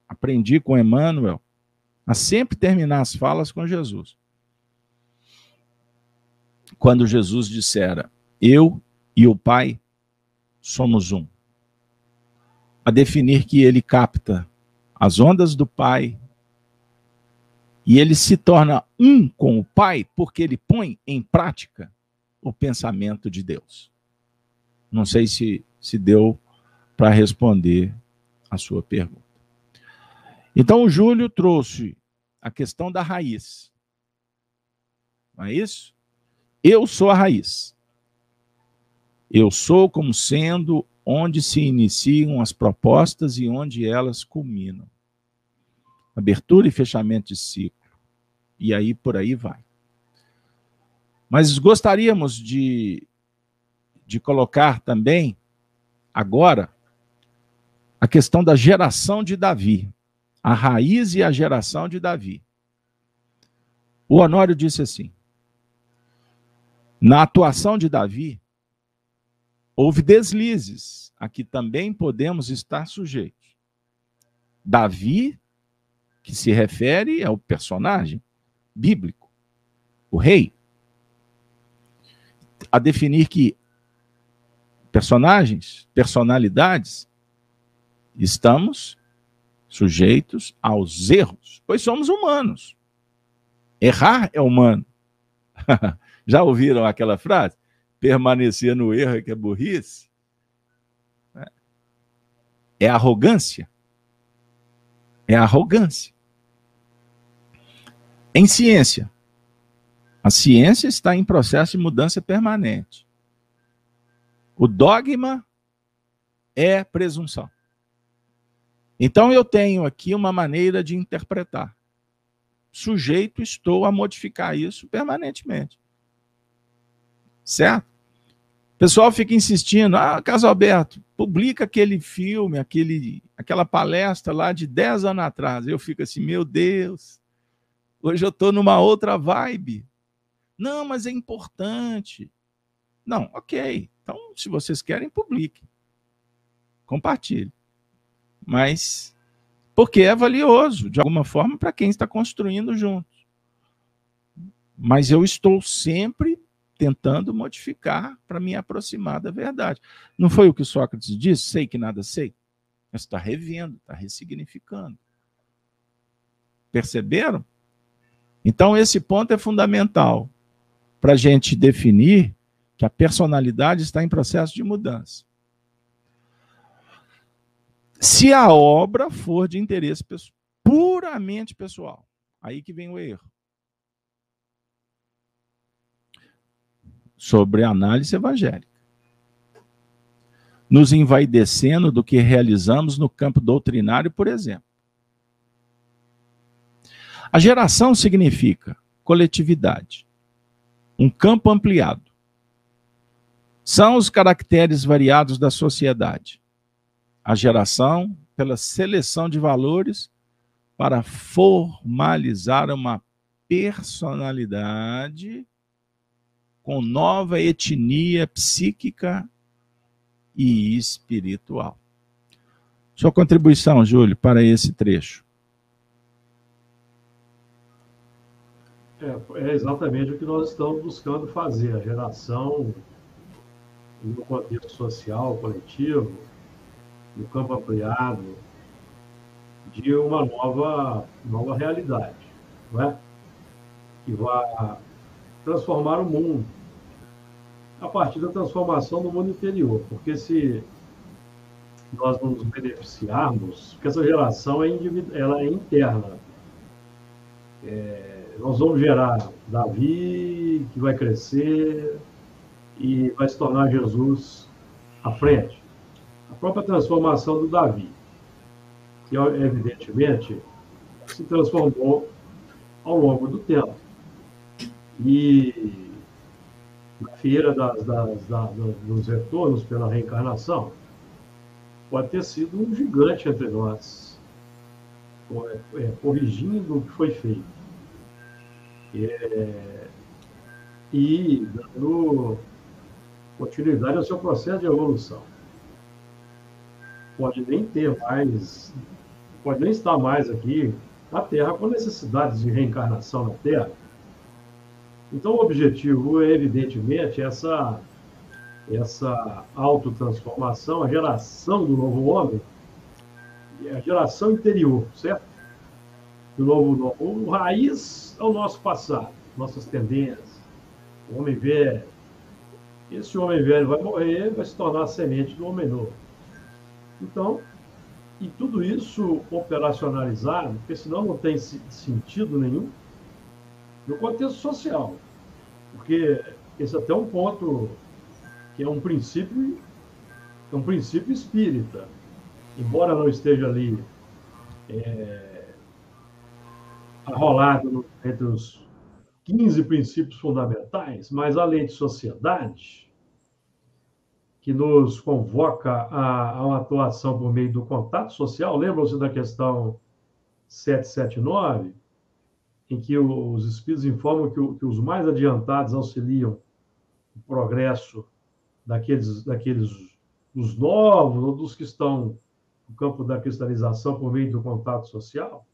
aprendi com Emmanuel, a sempre terminar as falas com Jesus quando Jesus dissera: Eu e o Pai somos um. A definir que ele capta as ondas do Pai e ele se torna um com o Pai porque ele põe em prática o pensamento de Deus. Não sei se, se deu para responder a sua pergunta. Então, o Júlio trouxe a questão da raiz. Não é isso? Eu sou a raiz. Eu sou como sendo onde se iniciam as propostas e onde elas culminam. Abertura e fechamento de ciclo. E aí por aí vai. Mas gostaríamos de, de colocar também, agora, a questão da geração de Davi. A raiz e a geração de Davi. O Honório disse assim: na atuação de Davi, houve deslizes a que também podemos estar sujeitos. Davi, que se refere ao personagem bíblico, o rei, a definir que personagens, personalidades, estamos sujeitos aos erros, pois somos humanos. Errar é humano. Já ouviram aquela frase? Permanecer no erro é que é burrice? É. É arrogância? É arrogância. Em ciência, a ciência está em processo de mudança permanente. O dogma é presunção. Então eu tenho aqui uma maneira de interpretar. Sujeito estou a modificar isso permanentemente. Certo? O pessoal fica insistindo, ah, Caso Alberto, publica aquele filme, aquele, aquela palestra lá de 10 anos atrás. Eu fico assim, meu Deus, hoje eu estou numa outra vibe. Não, mas é importante. Não, ok. Então, se vocês querem, publique. Compartilhe. Mas porque é valioso, de alguma forma, para quem está construindo juntos. Mas eu estou sempre tentando modificar para me aproximar da verdade. Não foi o que Sócrates disse? Sei que nada sei. Mas está revendo, está ressignificando. Perceberam? Então, esse ponto é fundamental para a gente definir que a personalidade está em processo de mudança. Se a obra for de interesse puramente pessoal, aí que vem o erro. Sobre análise evangélica. Nos envaidecendo do que realizamos no campo doutrinário, por exemplo. A geração significa coletividade um campo ampliado. São os caracteres variados da sociedade. A geração, pela seleção de valores, para formalizar uma personalidade com nova etnia psíquica e espiritual. Sua contribuição, Júlio, para esse trecho. É, é, exatamente o que nós estamos buscando fazer, a geração no contexto social, coletivo, no campo ampliado, de uma nova, nova realidade, não é? que vai transformar o mundo a partir da transformação do mundo interior, porque se nós não nos beneficiarmos, porque essa geração é, ela é interna, é, nós vamos gerar Davi, que vai crescer e vai se tornar Jesus à frente. A própria transformação do Davi, que evidentemente se transformou ao longo do tempo. E na feira das, das, das, dos retornos pela reencarnação, pode ter sido um gigante entre nós, é, corrigindo o que foi feito. É, e dando continuidade ao seu processo de evolução. Pode nem ter mais, pode nem estar mais aqui na Terra com necessidades de reencarnação na Terra. Então, o objetivo é, evidentemente, essa, essa autotransformação, a geração do novo homem, a geração interior, certo? Do novo, novo. O raiz é o nosso passado, nossas tendências. O homem velho. Esse homem velho vai morrer, vai se tornar a semente do homem novo. Então, e tudo isso operacionalizado, porque senão não tem sentido nenhum, no contexto social. Porque esse é até um ponto que é um princípio, é um princípio espírita. Embora não esteja ali é, arrolado entre os 15 princípios fundamentais, mas a lei de sociedade, que nos convoca a, a uma atuação por meio do contato social, lembram-se da questão 779, em que os espíritos informam que, que os mais adiantados auxiliam o progresso daqueles, daqueles dos novos ou dos que estão no campo da cristalização por meio do contato social?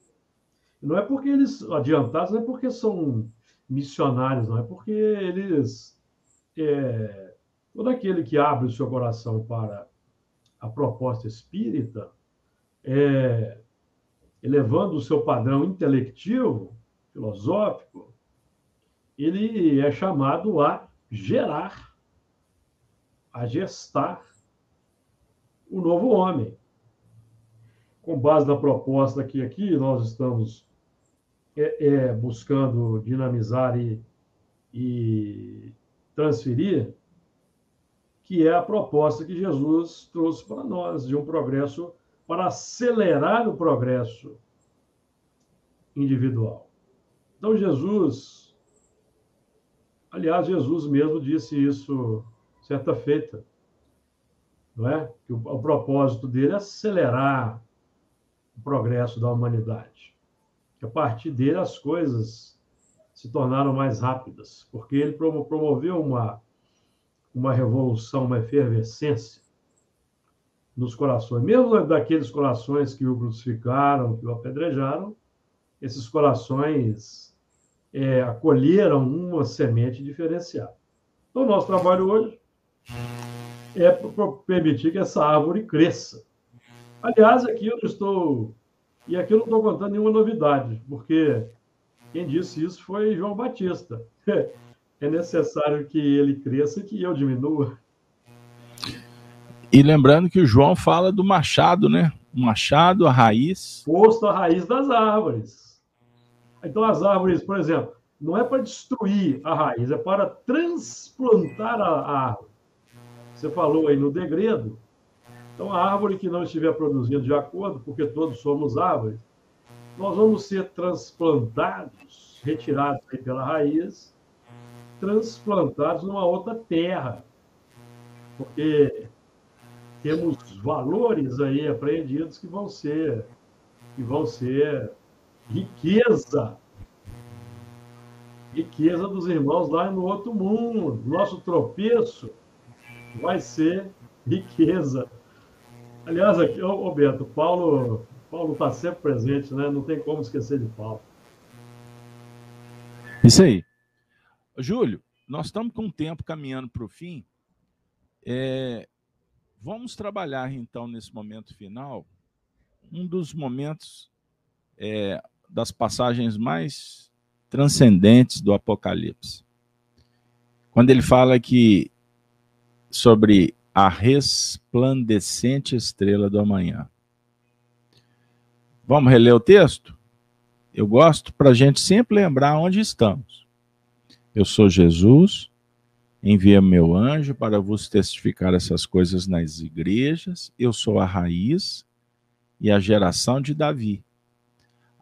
Não é porque eles adiantados, não é porque são missionários, não é porque eles. É, todo aquele que abre o seu coração para a proposta espírita, é, elevando o seu padrão intelectivo, filosófico, ele é chamado a gerar, a gestar o novo homem. com base na proposta que aqui nós estamos é, é, buscando dinamizar e, e transferir, que é a proposta que Jesus trouxe para nós, de um progresso, para acelerar o progresso individual. Então, Jesus, aliás, Jesus mesmo disse isso certa feita, não é? Que o, o propósito dele é acelerar o progresso da humanidade. Que a partir dele as coisas se tornaram mais rápidas, porque ele promoveu uma, uma revolução, uma efervescência nos corações, mesmo daqueles corações que o crucificaram, que o apedrejaram, esses corações é, acolheram uma semente diferenciada. Então, o nosso trabalho hoje é permitir que essa árvore cresça, Aliás, aqui eu estou. E aqui eu não estou contando nenhuma novidade, porque quem disse isso foi João Batista. É necessário que ele cresça e que eu diminua. E lembrando que o João fala do machado, né? O machado, a raiz. Posto a raiz das árvores. Então, as árvores, por exemplo, não é para destruir a raiz, é para transplantar a árvore. Você falou aí no degredo, então, a árvore que não estiver produzindo de acordo, porque todos somos árvores, nós vamos ser transplantados, retirados pela raiz, transplantados numa outra terra. Porque temos valores aí apreendidos que vão ser que vão ser riqueza riqueza dos irmãos lá no outro mundo. Nosso tropeço vai ser riqueza Aliás, aqui, ô, ô Beto, Paulo Paulo está sempre presente, né? Não tem como esquecer de Paulo. Isso aí. Júlio, nós estamos com o tempo caminhando para o fim. É, vamos trabalhar, então, nesse momento final, um dos momentos é, das passagens mais transcendentes do Apocalipse. Quando ele fala que sobre a resplandecente estrela do amanhã. Vamos reler o texto? Eu gosto para a gente sempre lembrar onde estamos. Eu sou Jesus, envia meu anjo para vos testificar essas coisas nas igrejas. Eu sou a raiz e a geração de Davi,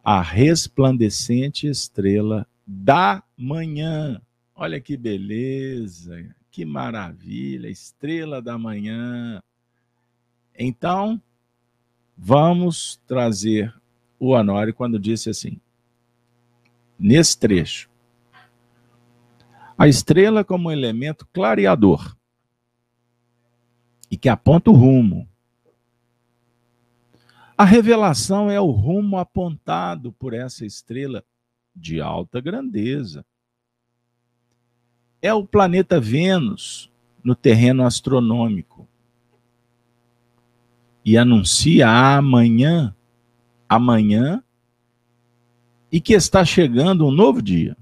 a resplandecente estrela da manhã. Olha que beleza! Que maravilha, estrela da manhã. Então, vamos trazer o Honório quando disse assim, nesse trecho. A estrela como elemento clareador e que aponta o rumo. A revelação é o rumo apontado por essa estrela de alta grandeza é o planeta Vênus no terreno astronômico. E anuncia amanhã, amanhã, e que está chegando um novo dia.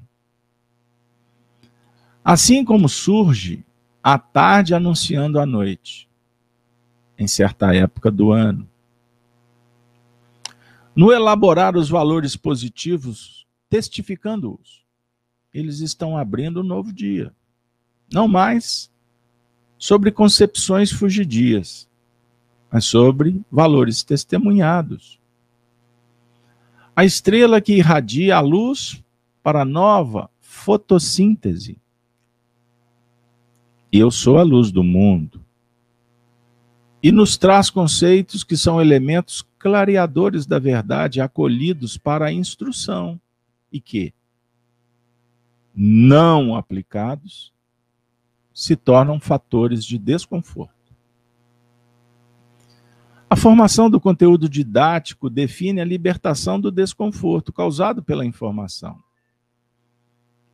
Assim como surge a tarde anunciando a noite, em certa época do ano. No elaborar os valores positivos, testificando-os eles estão abrindo um novo dia. Não mais sobre concepções fugidias, mas sobre valores testemunhados. A estrela que irradia a luz para a nova fotossíntese. Eu sou a luz do mundo. E nos traz conceitos que são elementos clareadores da verdade, acolhidos para a instrução, e que, não aplicados se tornam fatores de desconforto. A formação do conteúdo didático define a libertação do desconforto causado pela informação,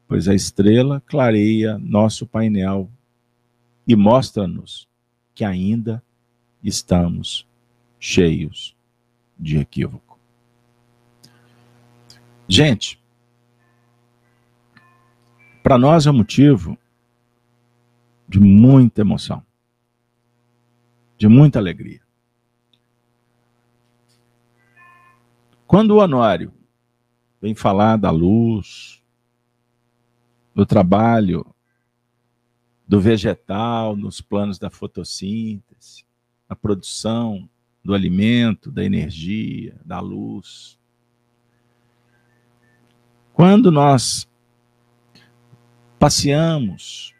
pois a estrela clareia nosso painel e mostra-nos que ainda estamos cheios de equívoco. Gente, para nós é um motivo de muita emoção, de muita alegria. Quando o Honório vem falar da luz, do trabalho do vegetal nos planos da fotossíntese, a produção do alimento, da energia, da luz. Quando nós passeamos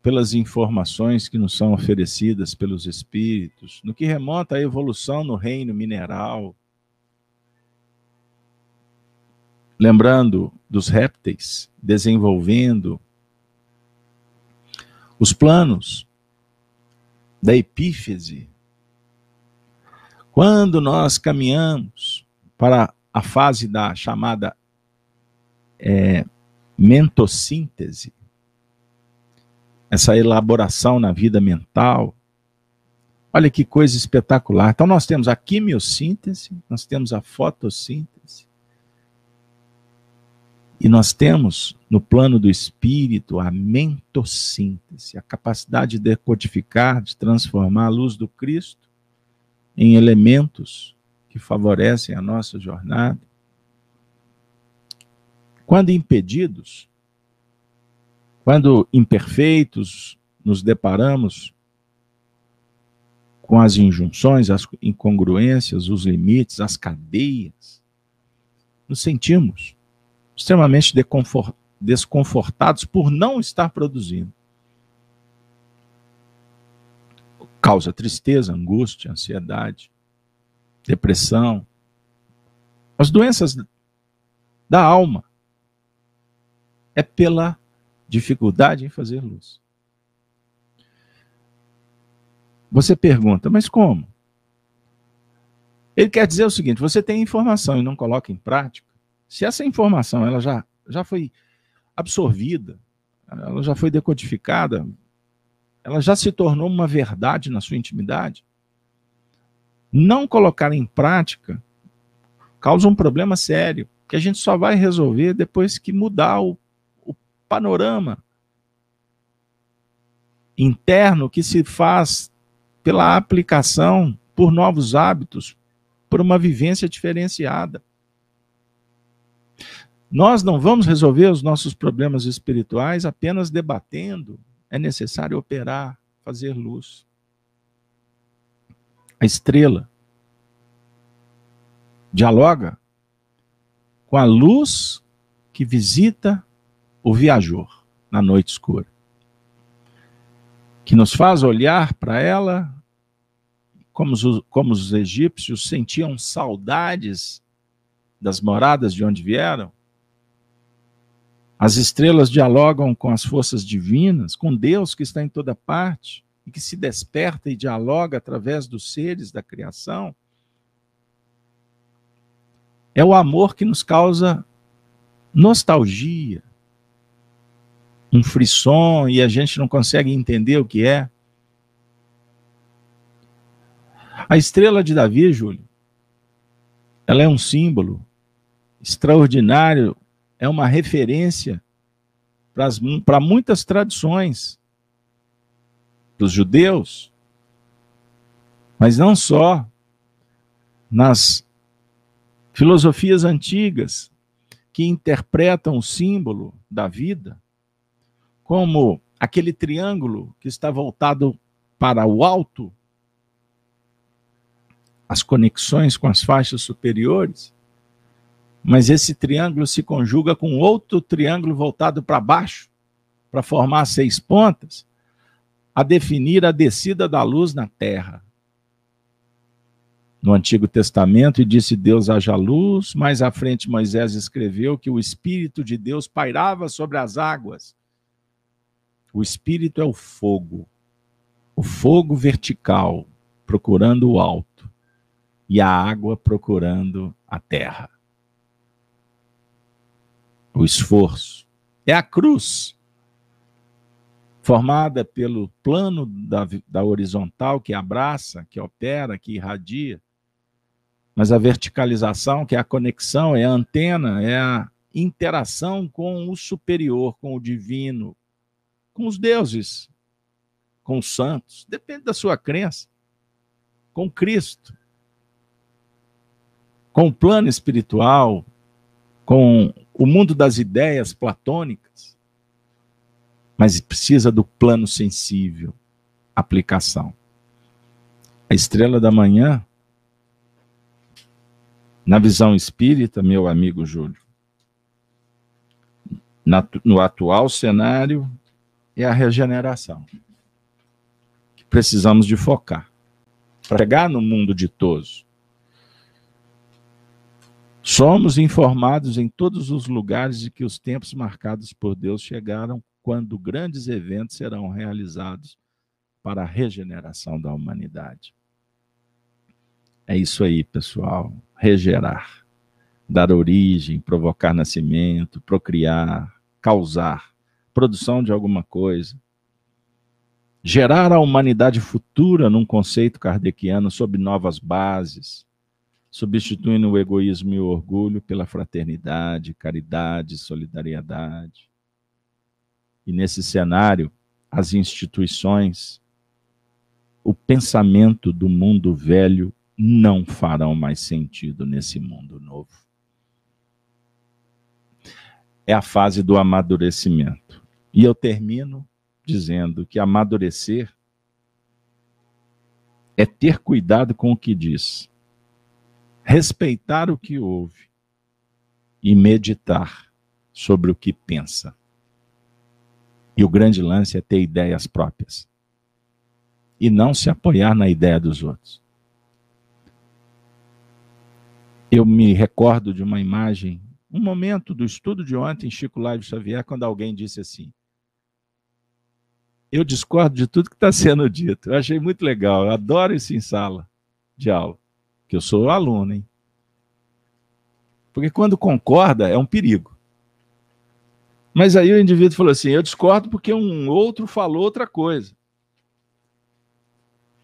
pelas informações que nos são oferecidas pelos espíritos, no que remonta à evolução no reino mineral, lembrando dos répteis desenvolvendo os planos da epífise. Quando nós caminhamos para a fase da chamada é, mentossíntese, essa elaboração na vida mental, olha que coisa espetacular. Então, nós temos a quimiossíntese, nós temos a fotossíntese, e nós temos no plano do espírito a mentossíntese, a capacidade de decodificar, de transformar a luz do Cristo em elementos que favorecem a nossa jornada. Quando impedidos, quando imperfeitos, nos deparamos com as injunções, as incongruências, os limites, as cadeias, nos sentimos extremamente desconfortados por não estar produzindo. Causa tristeza, angústia, ansiedade, depressão, as doenças da alma. É pela dificuldade em fazer luz. Você pergunta, mas como? Ele quer dizer o seguinte: você tem informação e não coloca em prática, se essa informação ela já, já foi absorvida, ela já foi decodificada, ela já se tornou uma verdade na sua intimidade, não colocar em prática causa um problema sério, que a gente só vai resolver depois que mudar o, o panorama interno que se faz pela aplicação por novos hábitos, por uma vivência diferenciada. Nós não vamos resolver os nossos problemas espirituais apenas debatendo. É necessário operar, fazer luz. A estrela dialoga com a luz que visita o viajor na noite escura, que nos faz olhar para ela como os, como os egípcios sentiam saudades das moradas de onde vieram, as estrelas dialogam com as forças divinas, com Deus que está em toda parte e que se desperta e dialoga através dos seres da criação. É o amor que nos causa nostalgia, um frisson e a gente não consegue entender o que é. A estrela de Davi, Júlio, ela é um símbolo extraordinário é uma referência para muitas tradições dos judeus, mas não só nas filosofias antigas que interpretam o símbolo da vida como aquele triângulo que está voltado para o alto, as conexões com as faixas superiores, mas esse triângulo se conjuga com outro triângulo voltado para baixo, para formar seis pontas, a definir a descida da luz na terra. No Antigo Testamento, e disse Deus haja luz, mais à frente Moisés escreveu que o Espírito de Deus pairava sobre as águas. O Espírito é o fogo, o fogo vertical, procurando o alto, e a água procurando a terra o esforço. É a cruz, formada pelo plano da, da horizontal que abraça, que opera, que irradia, mas a verticalização, que é a conexão, é a antena, é a interação com o superior, com o divino, com os deuses, com os santos, depende da sua crença, com Cristo, com o plano espiritual, com o mundo das ideias platônicas, mas precisa do plano sensível, aplicação. A estrela da manhã, na visão espírita, meu amigo Júlio, na, no atual cenário, é a regeneração. Que precisamos de focar. Para chegar no mundo ditoso, Somos informados em todos os lugares de que os tempos marcados por Deus chegaram quando grandes eventos serão realizados para a regeneração da humanidade. É isso aí, pessoal. Regerar, dar origem, provocar nascimento, procriar, causar, produção de alguma coisa. Gerar a humanidade futura num conceito kardeciano sob novas bases substituindo o egoísmo e o orgulho pela fraternidade, caridade, solidariedade. E nesse cenário, as instituições, o pensamento do mundo velho não farão mais sentido nesse mundo novo. É a fase do amadurecimento. E eu termino dizendo que amadurecer é ter cuidado com o que diz respeitar o que ouve e meditar sobre o que pensa. E o grande lance é ter ideias próprias e não se apoiar na ideia dos outros. Eu me recordo de uma imagem, um momento do estudo de ontem, Chico Live Xavier, quando alguém disse assim: Eu discordo de tudo que está sendo dito. Eu achei muito legal, eu adoro isso em sala de aula que eu sou aluno, hein? Porque quando concorda é um perigo. Mas aí o indivíduo falou assim: eu discordo porque um outro falou outra coisa.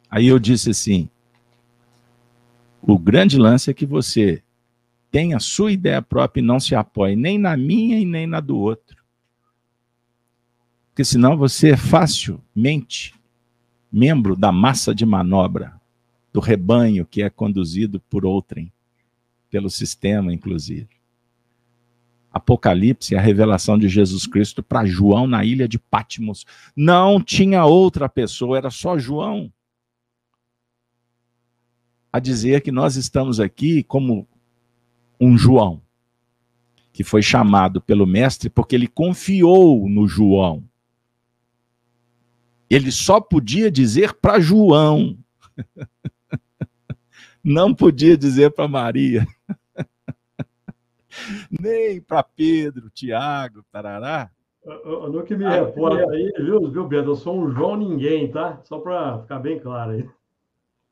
Aí eu disse assim: o grande lance é que você tenha a sua ideia própria e não se apoie nem na minha e nem na do outro. Porque senão você é facilmente membro da massa de manobra do rebanho que é conduzido por outrem, pelo sistema, inclusive. Apocalipse é a revelação de Jesus Cristo para João na ilha de Patmos. Não tinha outra pessoa, era só João. A dizer que nós estamos aqui como um João, que foi chamado pelo Mestre porque ele confiou no João. Ele só podia dizer para João. não podia dizer para Maria, nem para Pedro, Tiago, Tarará. No que me reporta aí, viu, viu, Pedro? Eu sou um João Ninguém, tá? Só para ficar bem claro aí.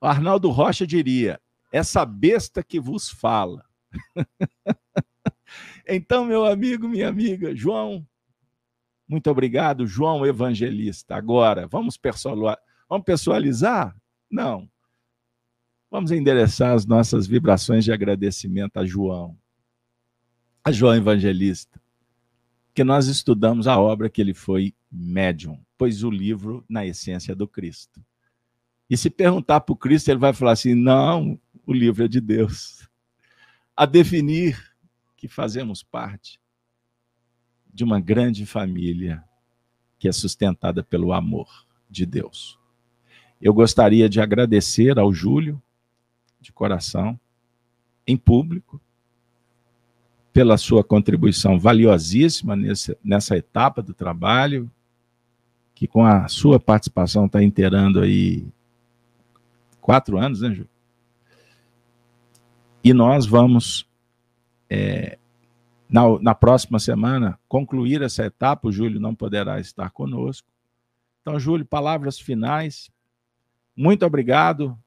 Arnaldo Rocha diria: essa besta que vos fala. então, meu amigo, minha amiga, João, muito obrigado, João Evangelista. Agora, vamos, vamos pessoalizar? Não. Vamos endereçar as nossas vibrações de agradecimento a João, a João Evangelista, que nós estudamos a obra que ele foi médium, pois o livro na essência do Cristo. E se perguntar para o Cristo, ele vai falar assim: não, o livro é de Deus. A definir que fazemos parte de uma grande família que é sustentada pelo amor de Deus. Eu gostaria de agradecer ao Júlio de coração, em público, pela sua contribuição valiosíssima nesse, nessa etapa do trabalho, que com a sua participação está inteirando aí quatro anos, né, Ju? E nós vamos, é, na, na próxima semana, concluir essa etapa. O Júlio não poderá estar conosco. Então, Júlio, palavras finais. Muito obrigado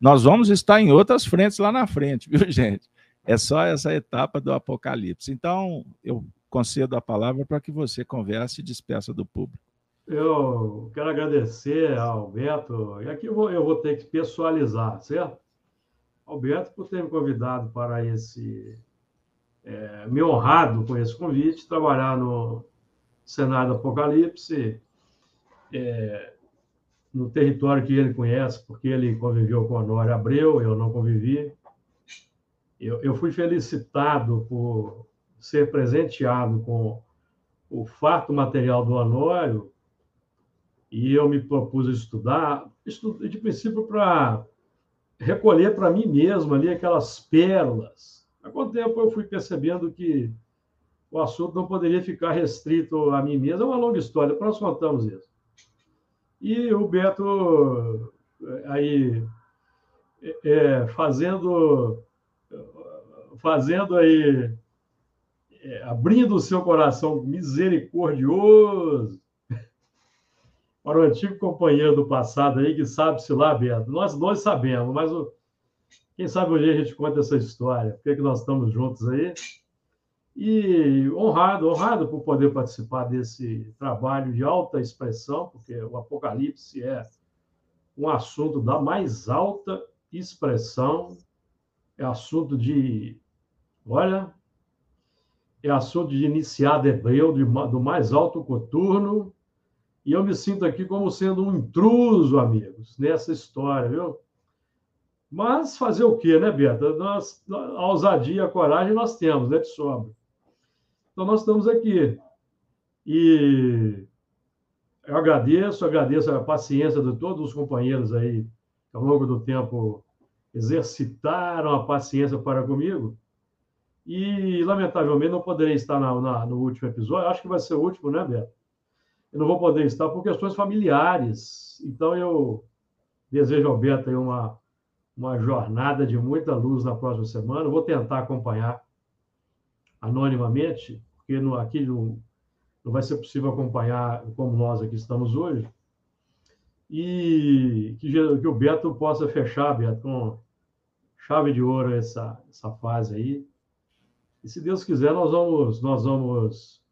nós vamos estar em outras frentes lá na frente, viu, gente? É só essa etapa do Apocalipse. Então, eu concedo a palavra para que você converse e despeça do público. Eu quero agradecer ao Beto, e aqui eu vou, eu vou ter que pessoalizar, certo? Alberto por ter me convidado para esse. É, me honrado com esse convite, trabalhar no Senado Apocalipse. É, no território que ele conhece, porque ele conviveu com a Nora Abreu, eu não convivi. eu, eu fui felicitado por ser presenteado com o farto material do Honório e eu me propus estudar, de princípio para recolher para mim mesmo ali aquelas pérolas. Com o tempo eu fui percebendo que o assunto não poderia ficar restrito a mim mesmo. É uma longa história, nós contamos isso. E o Beto aí é, fazendo fazendo aí é, abrindo o seu coração misericordioso para o antigo companheiro do passado aí, que sabe-se lá, Beto. Nós dois sabemos, mas o... quem sabe hoje a gente conta essa história, por que, que nós estamos juntos aí. E honrado, honrado por poder participar desse trabalho de alta expressão, porque o Apocalipse é um assunto da mais alta expressão, é assunto de, olha, é assunto de iniciado hebreu, de, do mais alto coturno, e eu me sinto aqui como sendo um intruso, amigos, nessa história, viu? Mas fazer o quê, né, Beto? Nós, a ousadia, a coragem nós temos, né, de sobra. Então, nós estamos aqui. E eu agradeço, agradeço a paciência de todos os companheiros aí, que ao longo do tempo exercitaram a paciência para comigo. E, lamentavelmente, não poderei estar na, na, no último episódio. Acho que vai ser o último, né, Beto? eu não vou poder estar por questões familiares. Então, eu desejo ao Beto aí uma, uma jornada de muita luz na próxima semana. vou tentar acompanhar anonimamente, porque no, aqui não, não vai ser possível acompanhar como nós aqui estamos hoje. E que, que o Beto possa fechar, Beto, com chave de ouro essa, essa fase aí. E se Deus quiser, nós vamos, nós vamos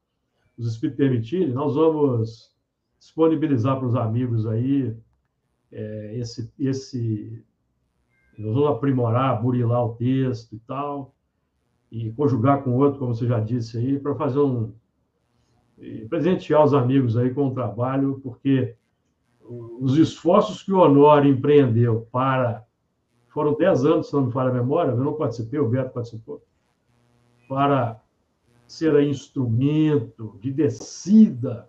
os espíritos permitirem, nós vamos disponibilizar para os amigos aí é, esse, esse. Nós vamos aprimorar, burilar o texto e tal, e conjugar com outro, como você já disse aí, para fazer um. presentear os amigos aí com o trabalho, porque os esforços que o Honório empreendeu para. Foram 10 anos, se não me falha a memória, eu não participei, o Beto participou, para ser instrumento de descida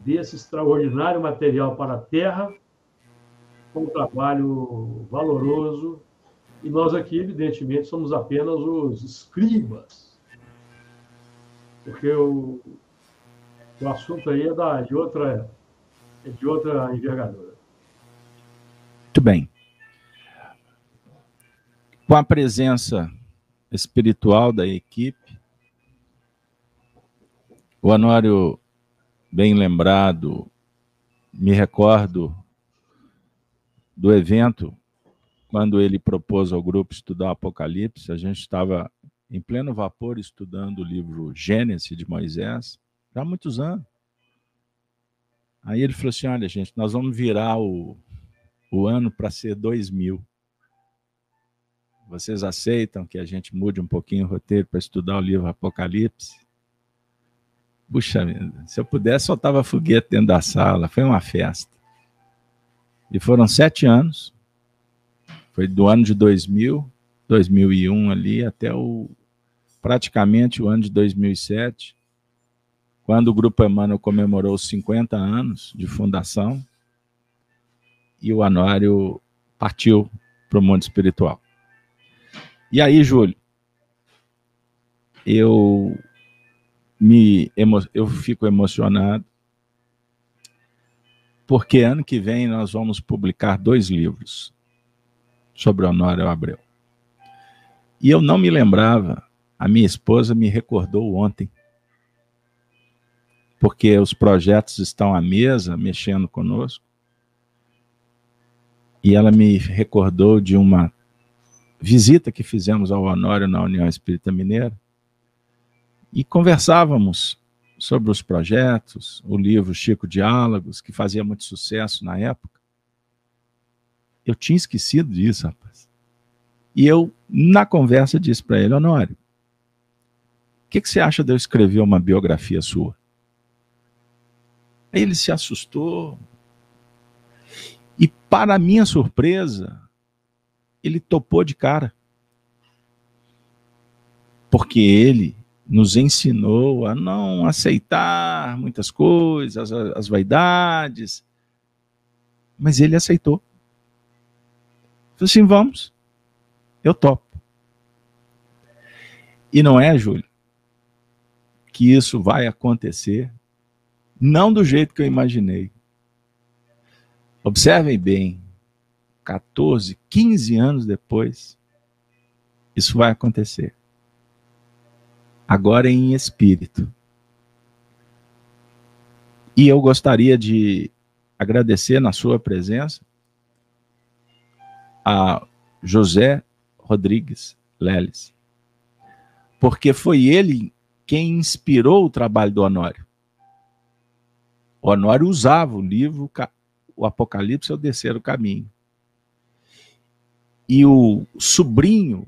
desse extraordinário material para a Terra, com um trabalho valoroso. E nós aqui, evidentemente, somos apenas os escribas, porque o, o assunto aí é da, de, outra, é de outra envergadura. Muito bem. Com a presença espiritual da equipe, o Honório, bem lembrado, me recordo do evento quando ele propôs ao grupo estudar o Apocalipse. A gente estava em pleno vapor estudando o livro Gênesis de Moisés, já há muitos anos. Aí ele falou assim: olha, gente, nós vamos virar o, o ano para ser 2000. Vocês aceitam que a gente mude um pouquinho o roteiro para estudar o livro Apocalipse? Puxa se eu pudesse, soltava foguete dentro da sala. Foi uma festa. E foram sete anos. Foi do ano de 2000, 2001 ali, até o praticamente o ano de 2007, quando o Grupo Emmanuel comemorou os 50 anos de fundação e o Anuário partiu para o mundo espiritual. E aí, Júlio, eu me eu fico emocionado porque ano que vem nós vamos publicar dois livros sobre Honório Abreu. E eu não me lembrava, a minha esposa me recordou ontem, porque os projetos estão à mesa, mexendo conosco, e ela me recordou de uma visita que fizemos ao Honório na União Espírita Mineira, e conversávamos sobre os projetos, o livro Chico Diálogos, que fazia muito sucesso na época. Eu tinha esquecido disso, rapaz. E eu, na conversa, disse para ele: Honório, o que, que você acha de eu escrever uma biografia sua? Aí ele se assustou. E, para minha surpresa, ele topou de cara. porque ele nos ensinou a não aceitar muitas coisas, as, as vaidades, mas ele aceitou. Falei assim: vamos, eu topo. E não é, Júlio, que isso vai acontecer, não do jeito que eu imaginei. Observem bem, 14, 15 anos depois, isso vai acontecer. Agora em espírito. E eu gostaria de agradecer na sua presença a José Rodrigues Leles, porque foi ele quem inspirou o trabalho do Honório. O Honório usava o livro O Apocalipse é o Descer o Caminho. E o sobrinho,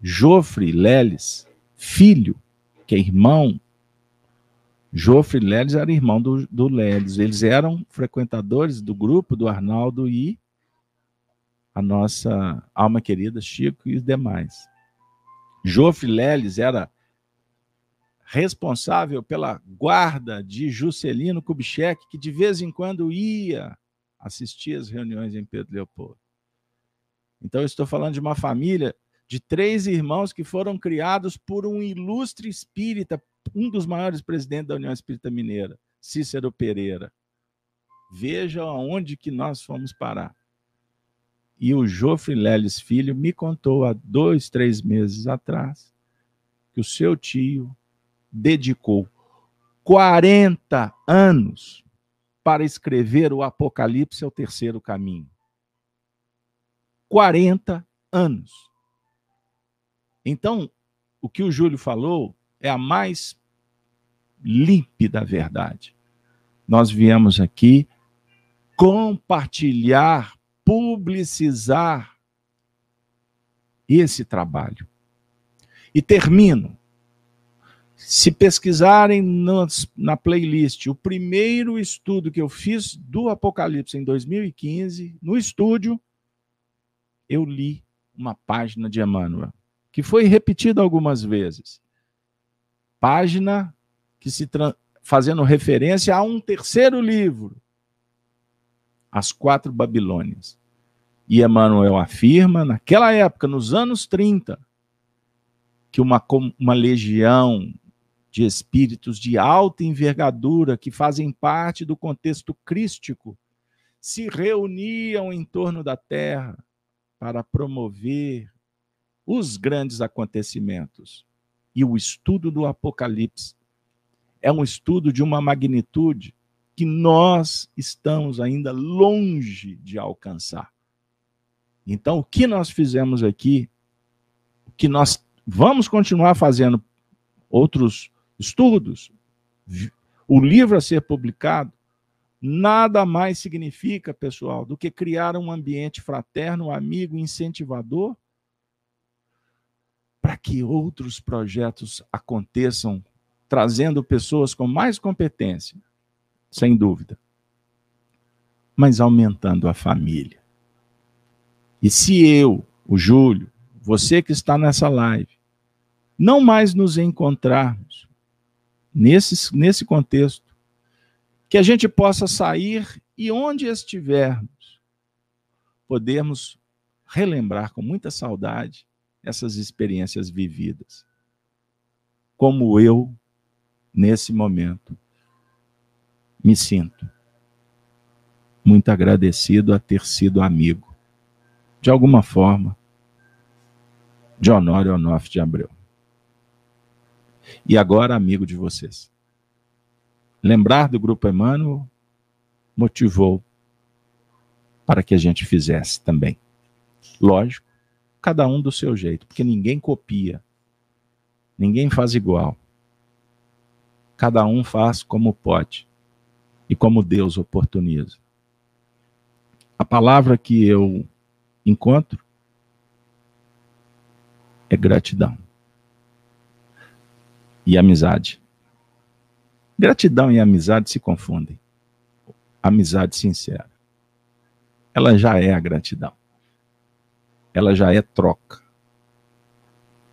Jofre Leles, filho, que é irmão, Jofre Leles era irmão do, do Leles. Eles eram frequentadores do grupo do Arnaldo e a nossa alma querida, Chico e os demais. Jofre Leles era responsável pela guarda de Juscelino Kubitschek, que de vez em quando ia assistir às reuniões em Pedro Leopoldo. Então, estou falando de uma família de três irmãos que foram criados por um ilustre espírita, um dos maiores presidentes da União Espírita Mineira, Cícero Pereira. Veja aonde que nós fomos parar. E o Jofre Leles Filho me contou há dois, três meses atrás que o seu tio dedicou 40 anos para escrever o Apocalipse ao terceiro caminho. 40 anos. Então, o que o Júlio falou é a mais límpida verdade. Nós viemos aqui compartilhar publicizar esse trabalho. E termino. Se pesquisarem na playlist o primeiro estudo que eu fiz do Apocalipse em 2015, no estúdio, eu li uma página de Emmanuel, que foi repetida algumas vezes. Página que se fazendo referência a um terceiro livro, as quatro Babilônias. E Emmanuel afirma, naquela época, nos anos 30, que uma, uma legião de espíritos de alta envergadura que fazem parte do contexto crístico se reuniam em torno da terra para promover os grandes acontecimentos. E o estudo do Apocalipse é um estudo de uma magnitude que nós estamos ainda longe de alcançar. Então, o que nós fizemos aqui, o que nós vamos continuar fazendo outros estudos, o livro a ser publicado, nada mais significa, pessoal, do que criar um ambiente fraterno, amigo, incentivador, para que outros projetos aconteçam, trazendo pessoas com mais competência, sem dúvida, mas aumentando a família. E se eu, o Júlio, você que está nessa live, não mais nos encontrarmos nesse, nesse contexto, que a gente possa sair e onde estivermos, podermos relembrar com muita saudade essas experiências vividas. Como eu, nesse momento, me sinto muito agradecido a ter sido amigo, de alguma forma, de Honório Onofre de Abreu. E agora, amigo de vocês. Lembrar do Grupo Emmanuel motivou para que a gente fizesse também. Lógico, cada um do seu jeito, porque ninguém copia, ninguém faz igual. Cada um faz como pode e como Deus oportuniza. A palavra que eu encontro é gratidão e amizade. Gratidão e amizade se confundem. Amizade sincera. Ela já é a gratidão. Ela já é troca.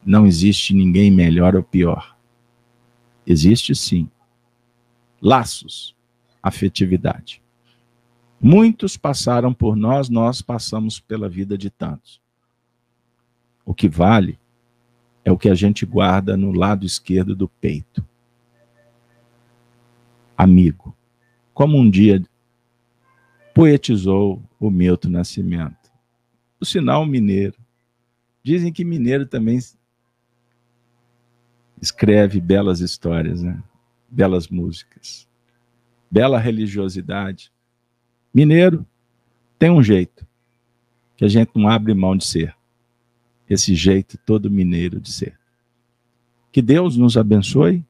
não existe ninguém melhor ou pior. Existe sim. Laços, afetividade. Muitos passaram por nós, nós passamos pela vida de tantos. O que vale é o que a gente guarda no lado esquerdo do peito. Amigo, como um dia poetizou o Milton Nascimento. O sinal mineiro. Dizem que mineiro também escreve belas histórias, né? belas músicas, bela religiosidade. Mineiro tem um jeito que a gente não abre mão de ser. Esse jeito todo mineiro de ser. Que Deus nos abençoe.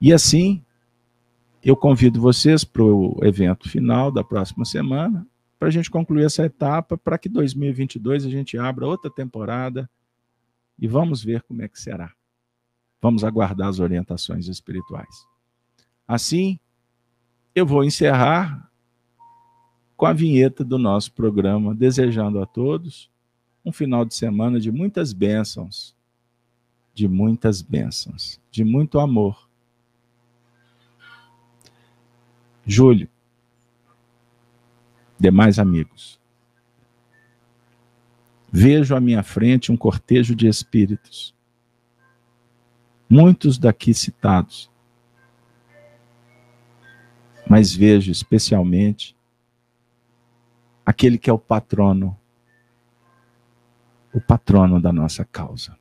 E assim, eu convido vocês para o evento final da próxima semana, para a gente concluir essa etapa, para que 2022 a gente abra outra temporada e vamos ver como é que será. Vamos aguardar as orientações espirituais. Assim, eu vou encerrar com a vinheta do nosso programa, desejando a todos um final de semana de muitas bênçãos, de muitas bênçãos, de muito amor. Júlio, demais amigos, vejo à minha frente um cortejo de espíritos, muitos daqui citados, mas vejo especialmente aquele que é o patrono, o patrono da nossa causa.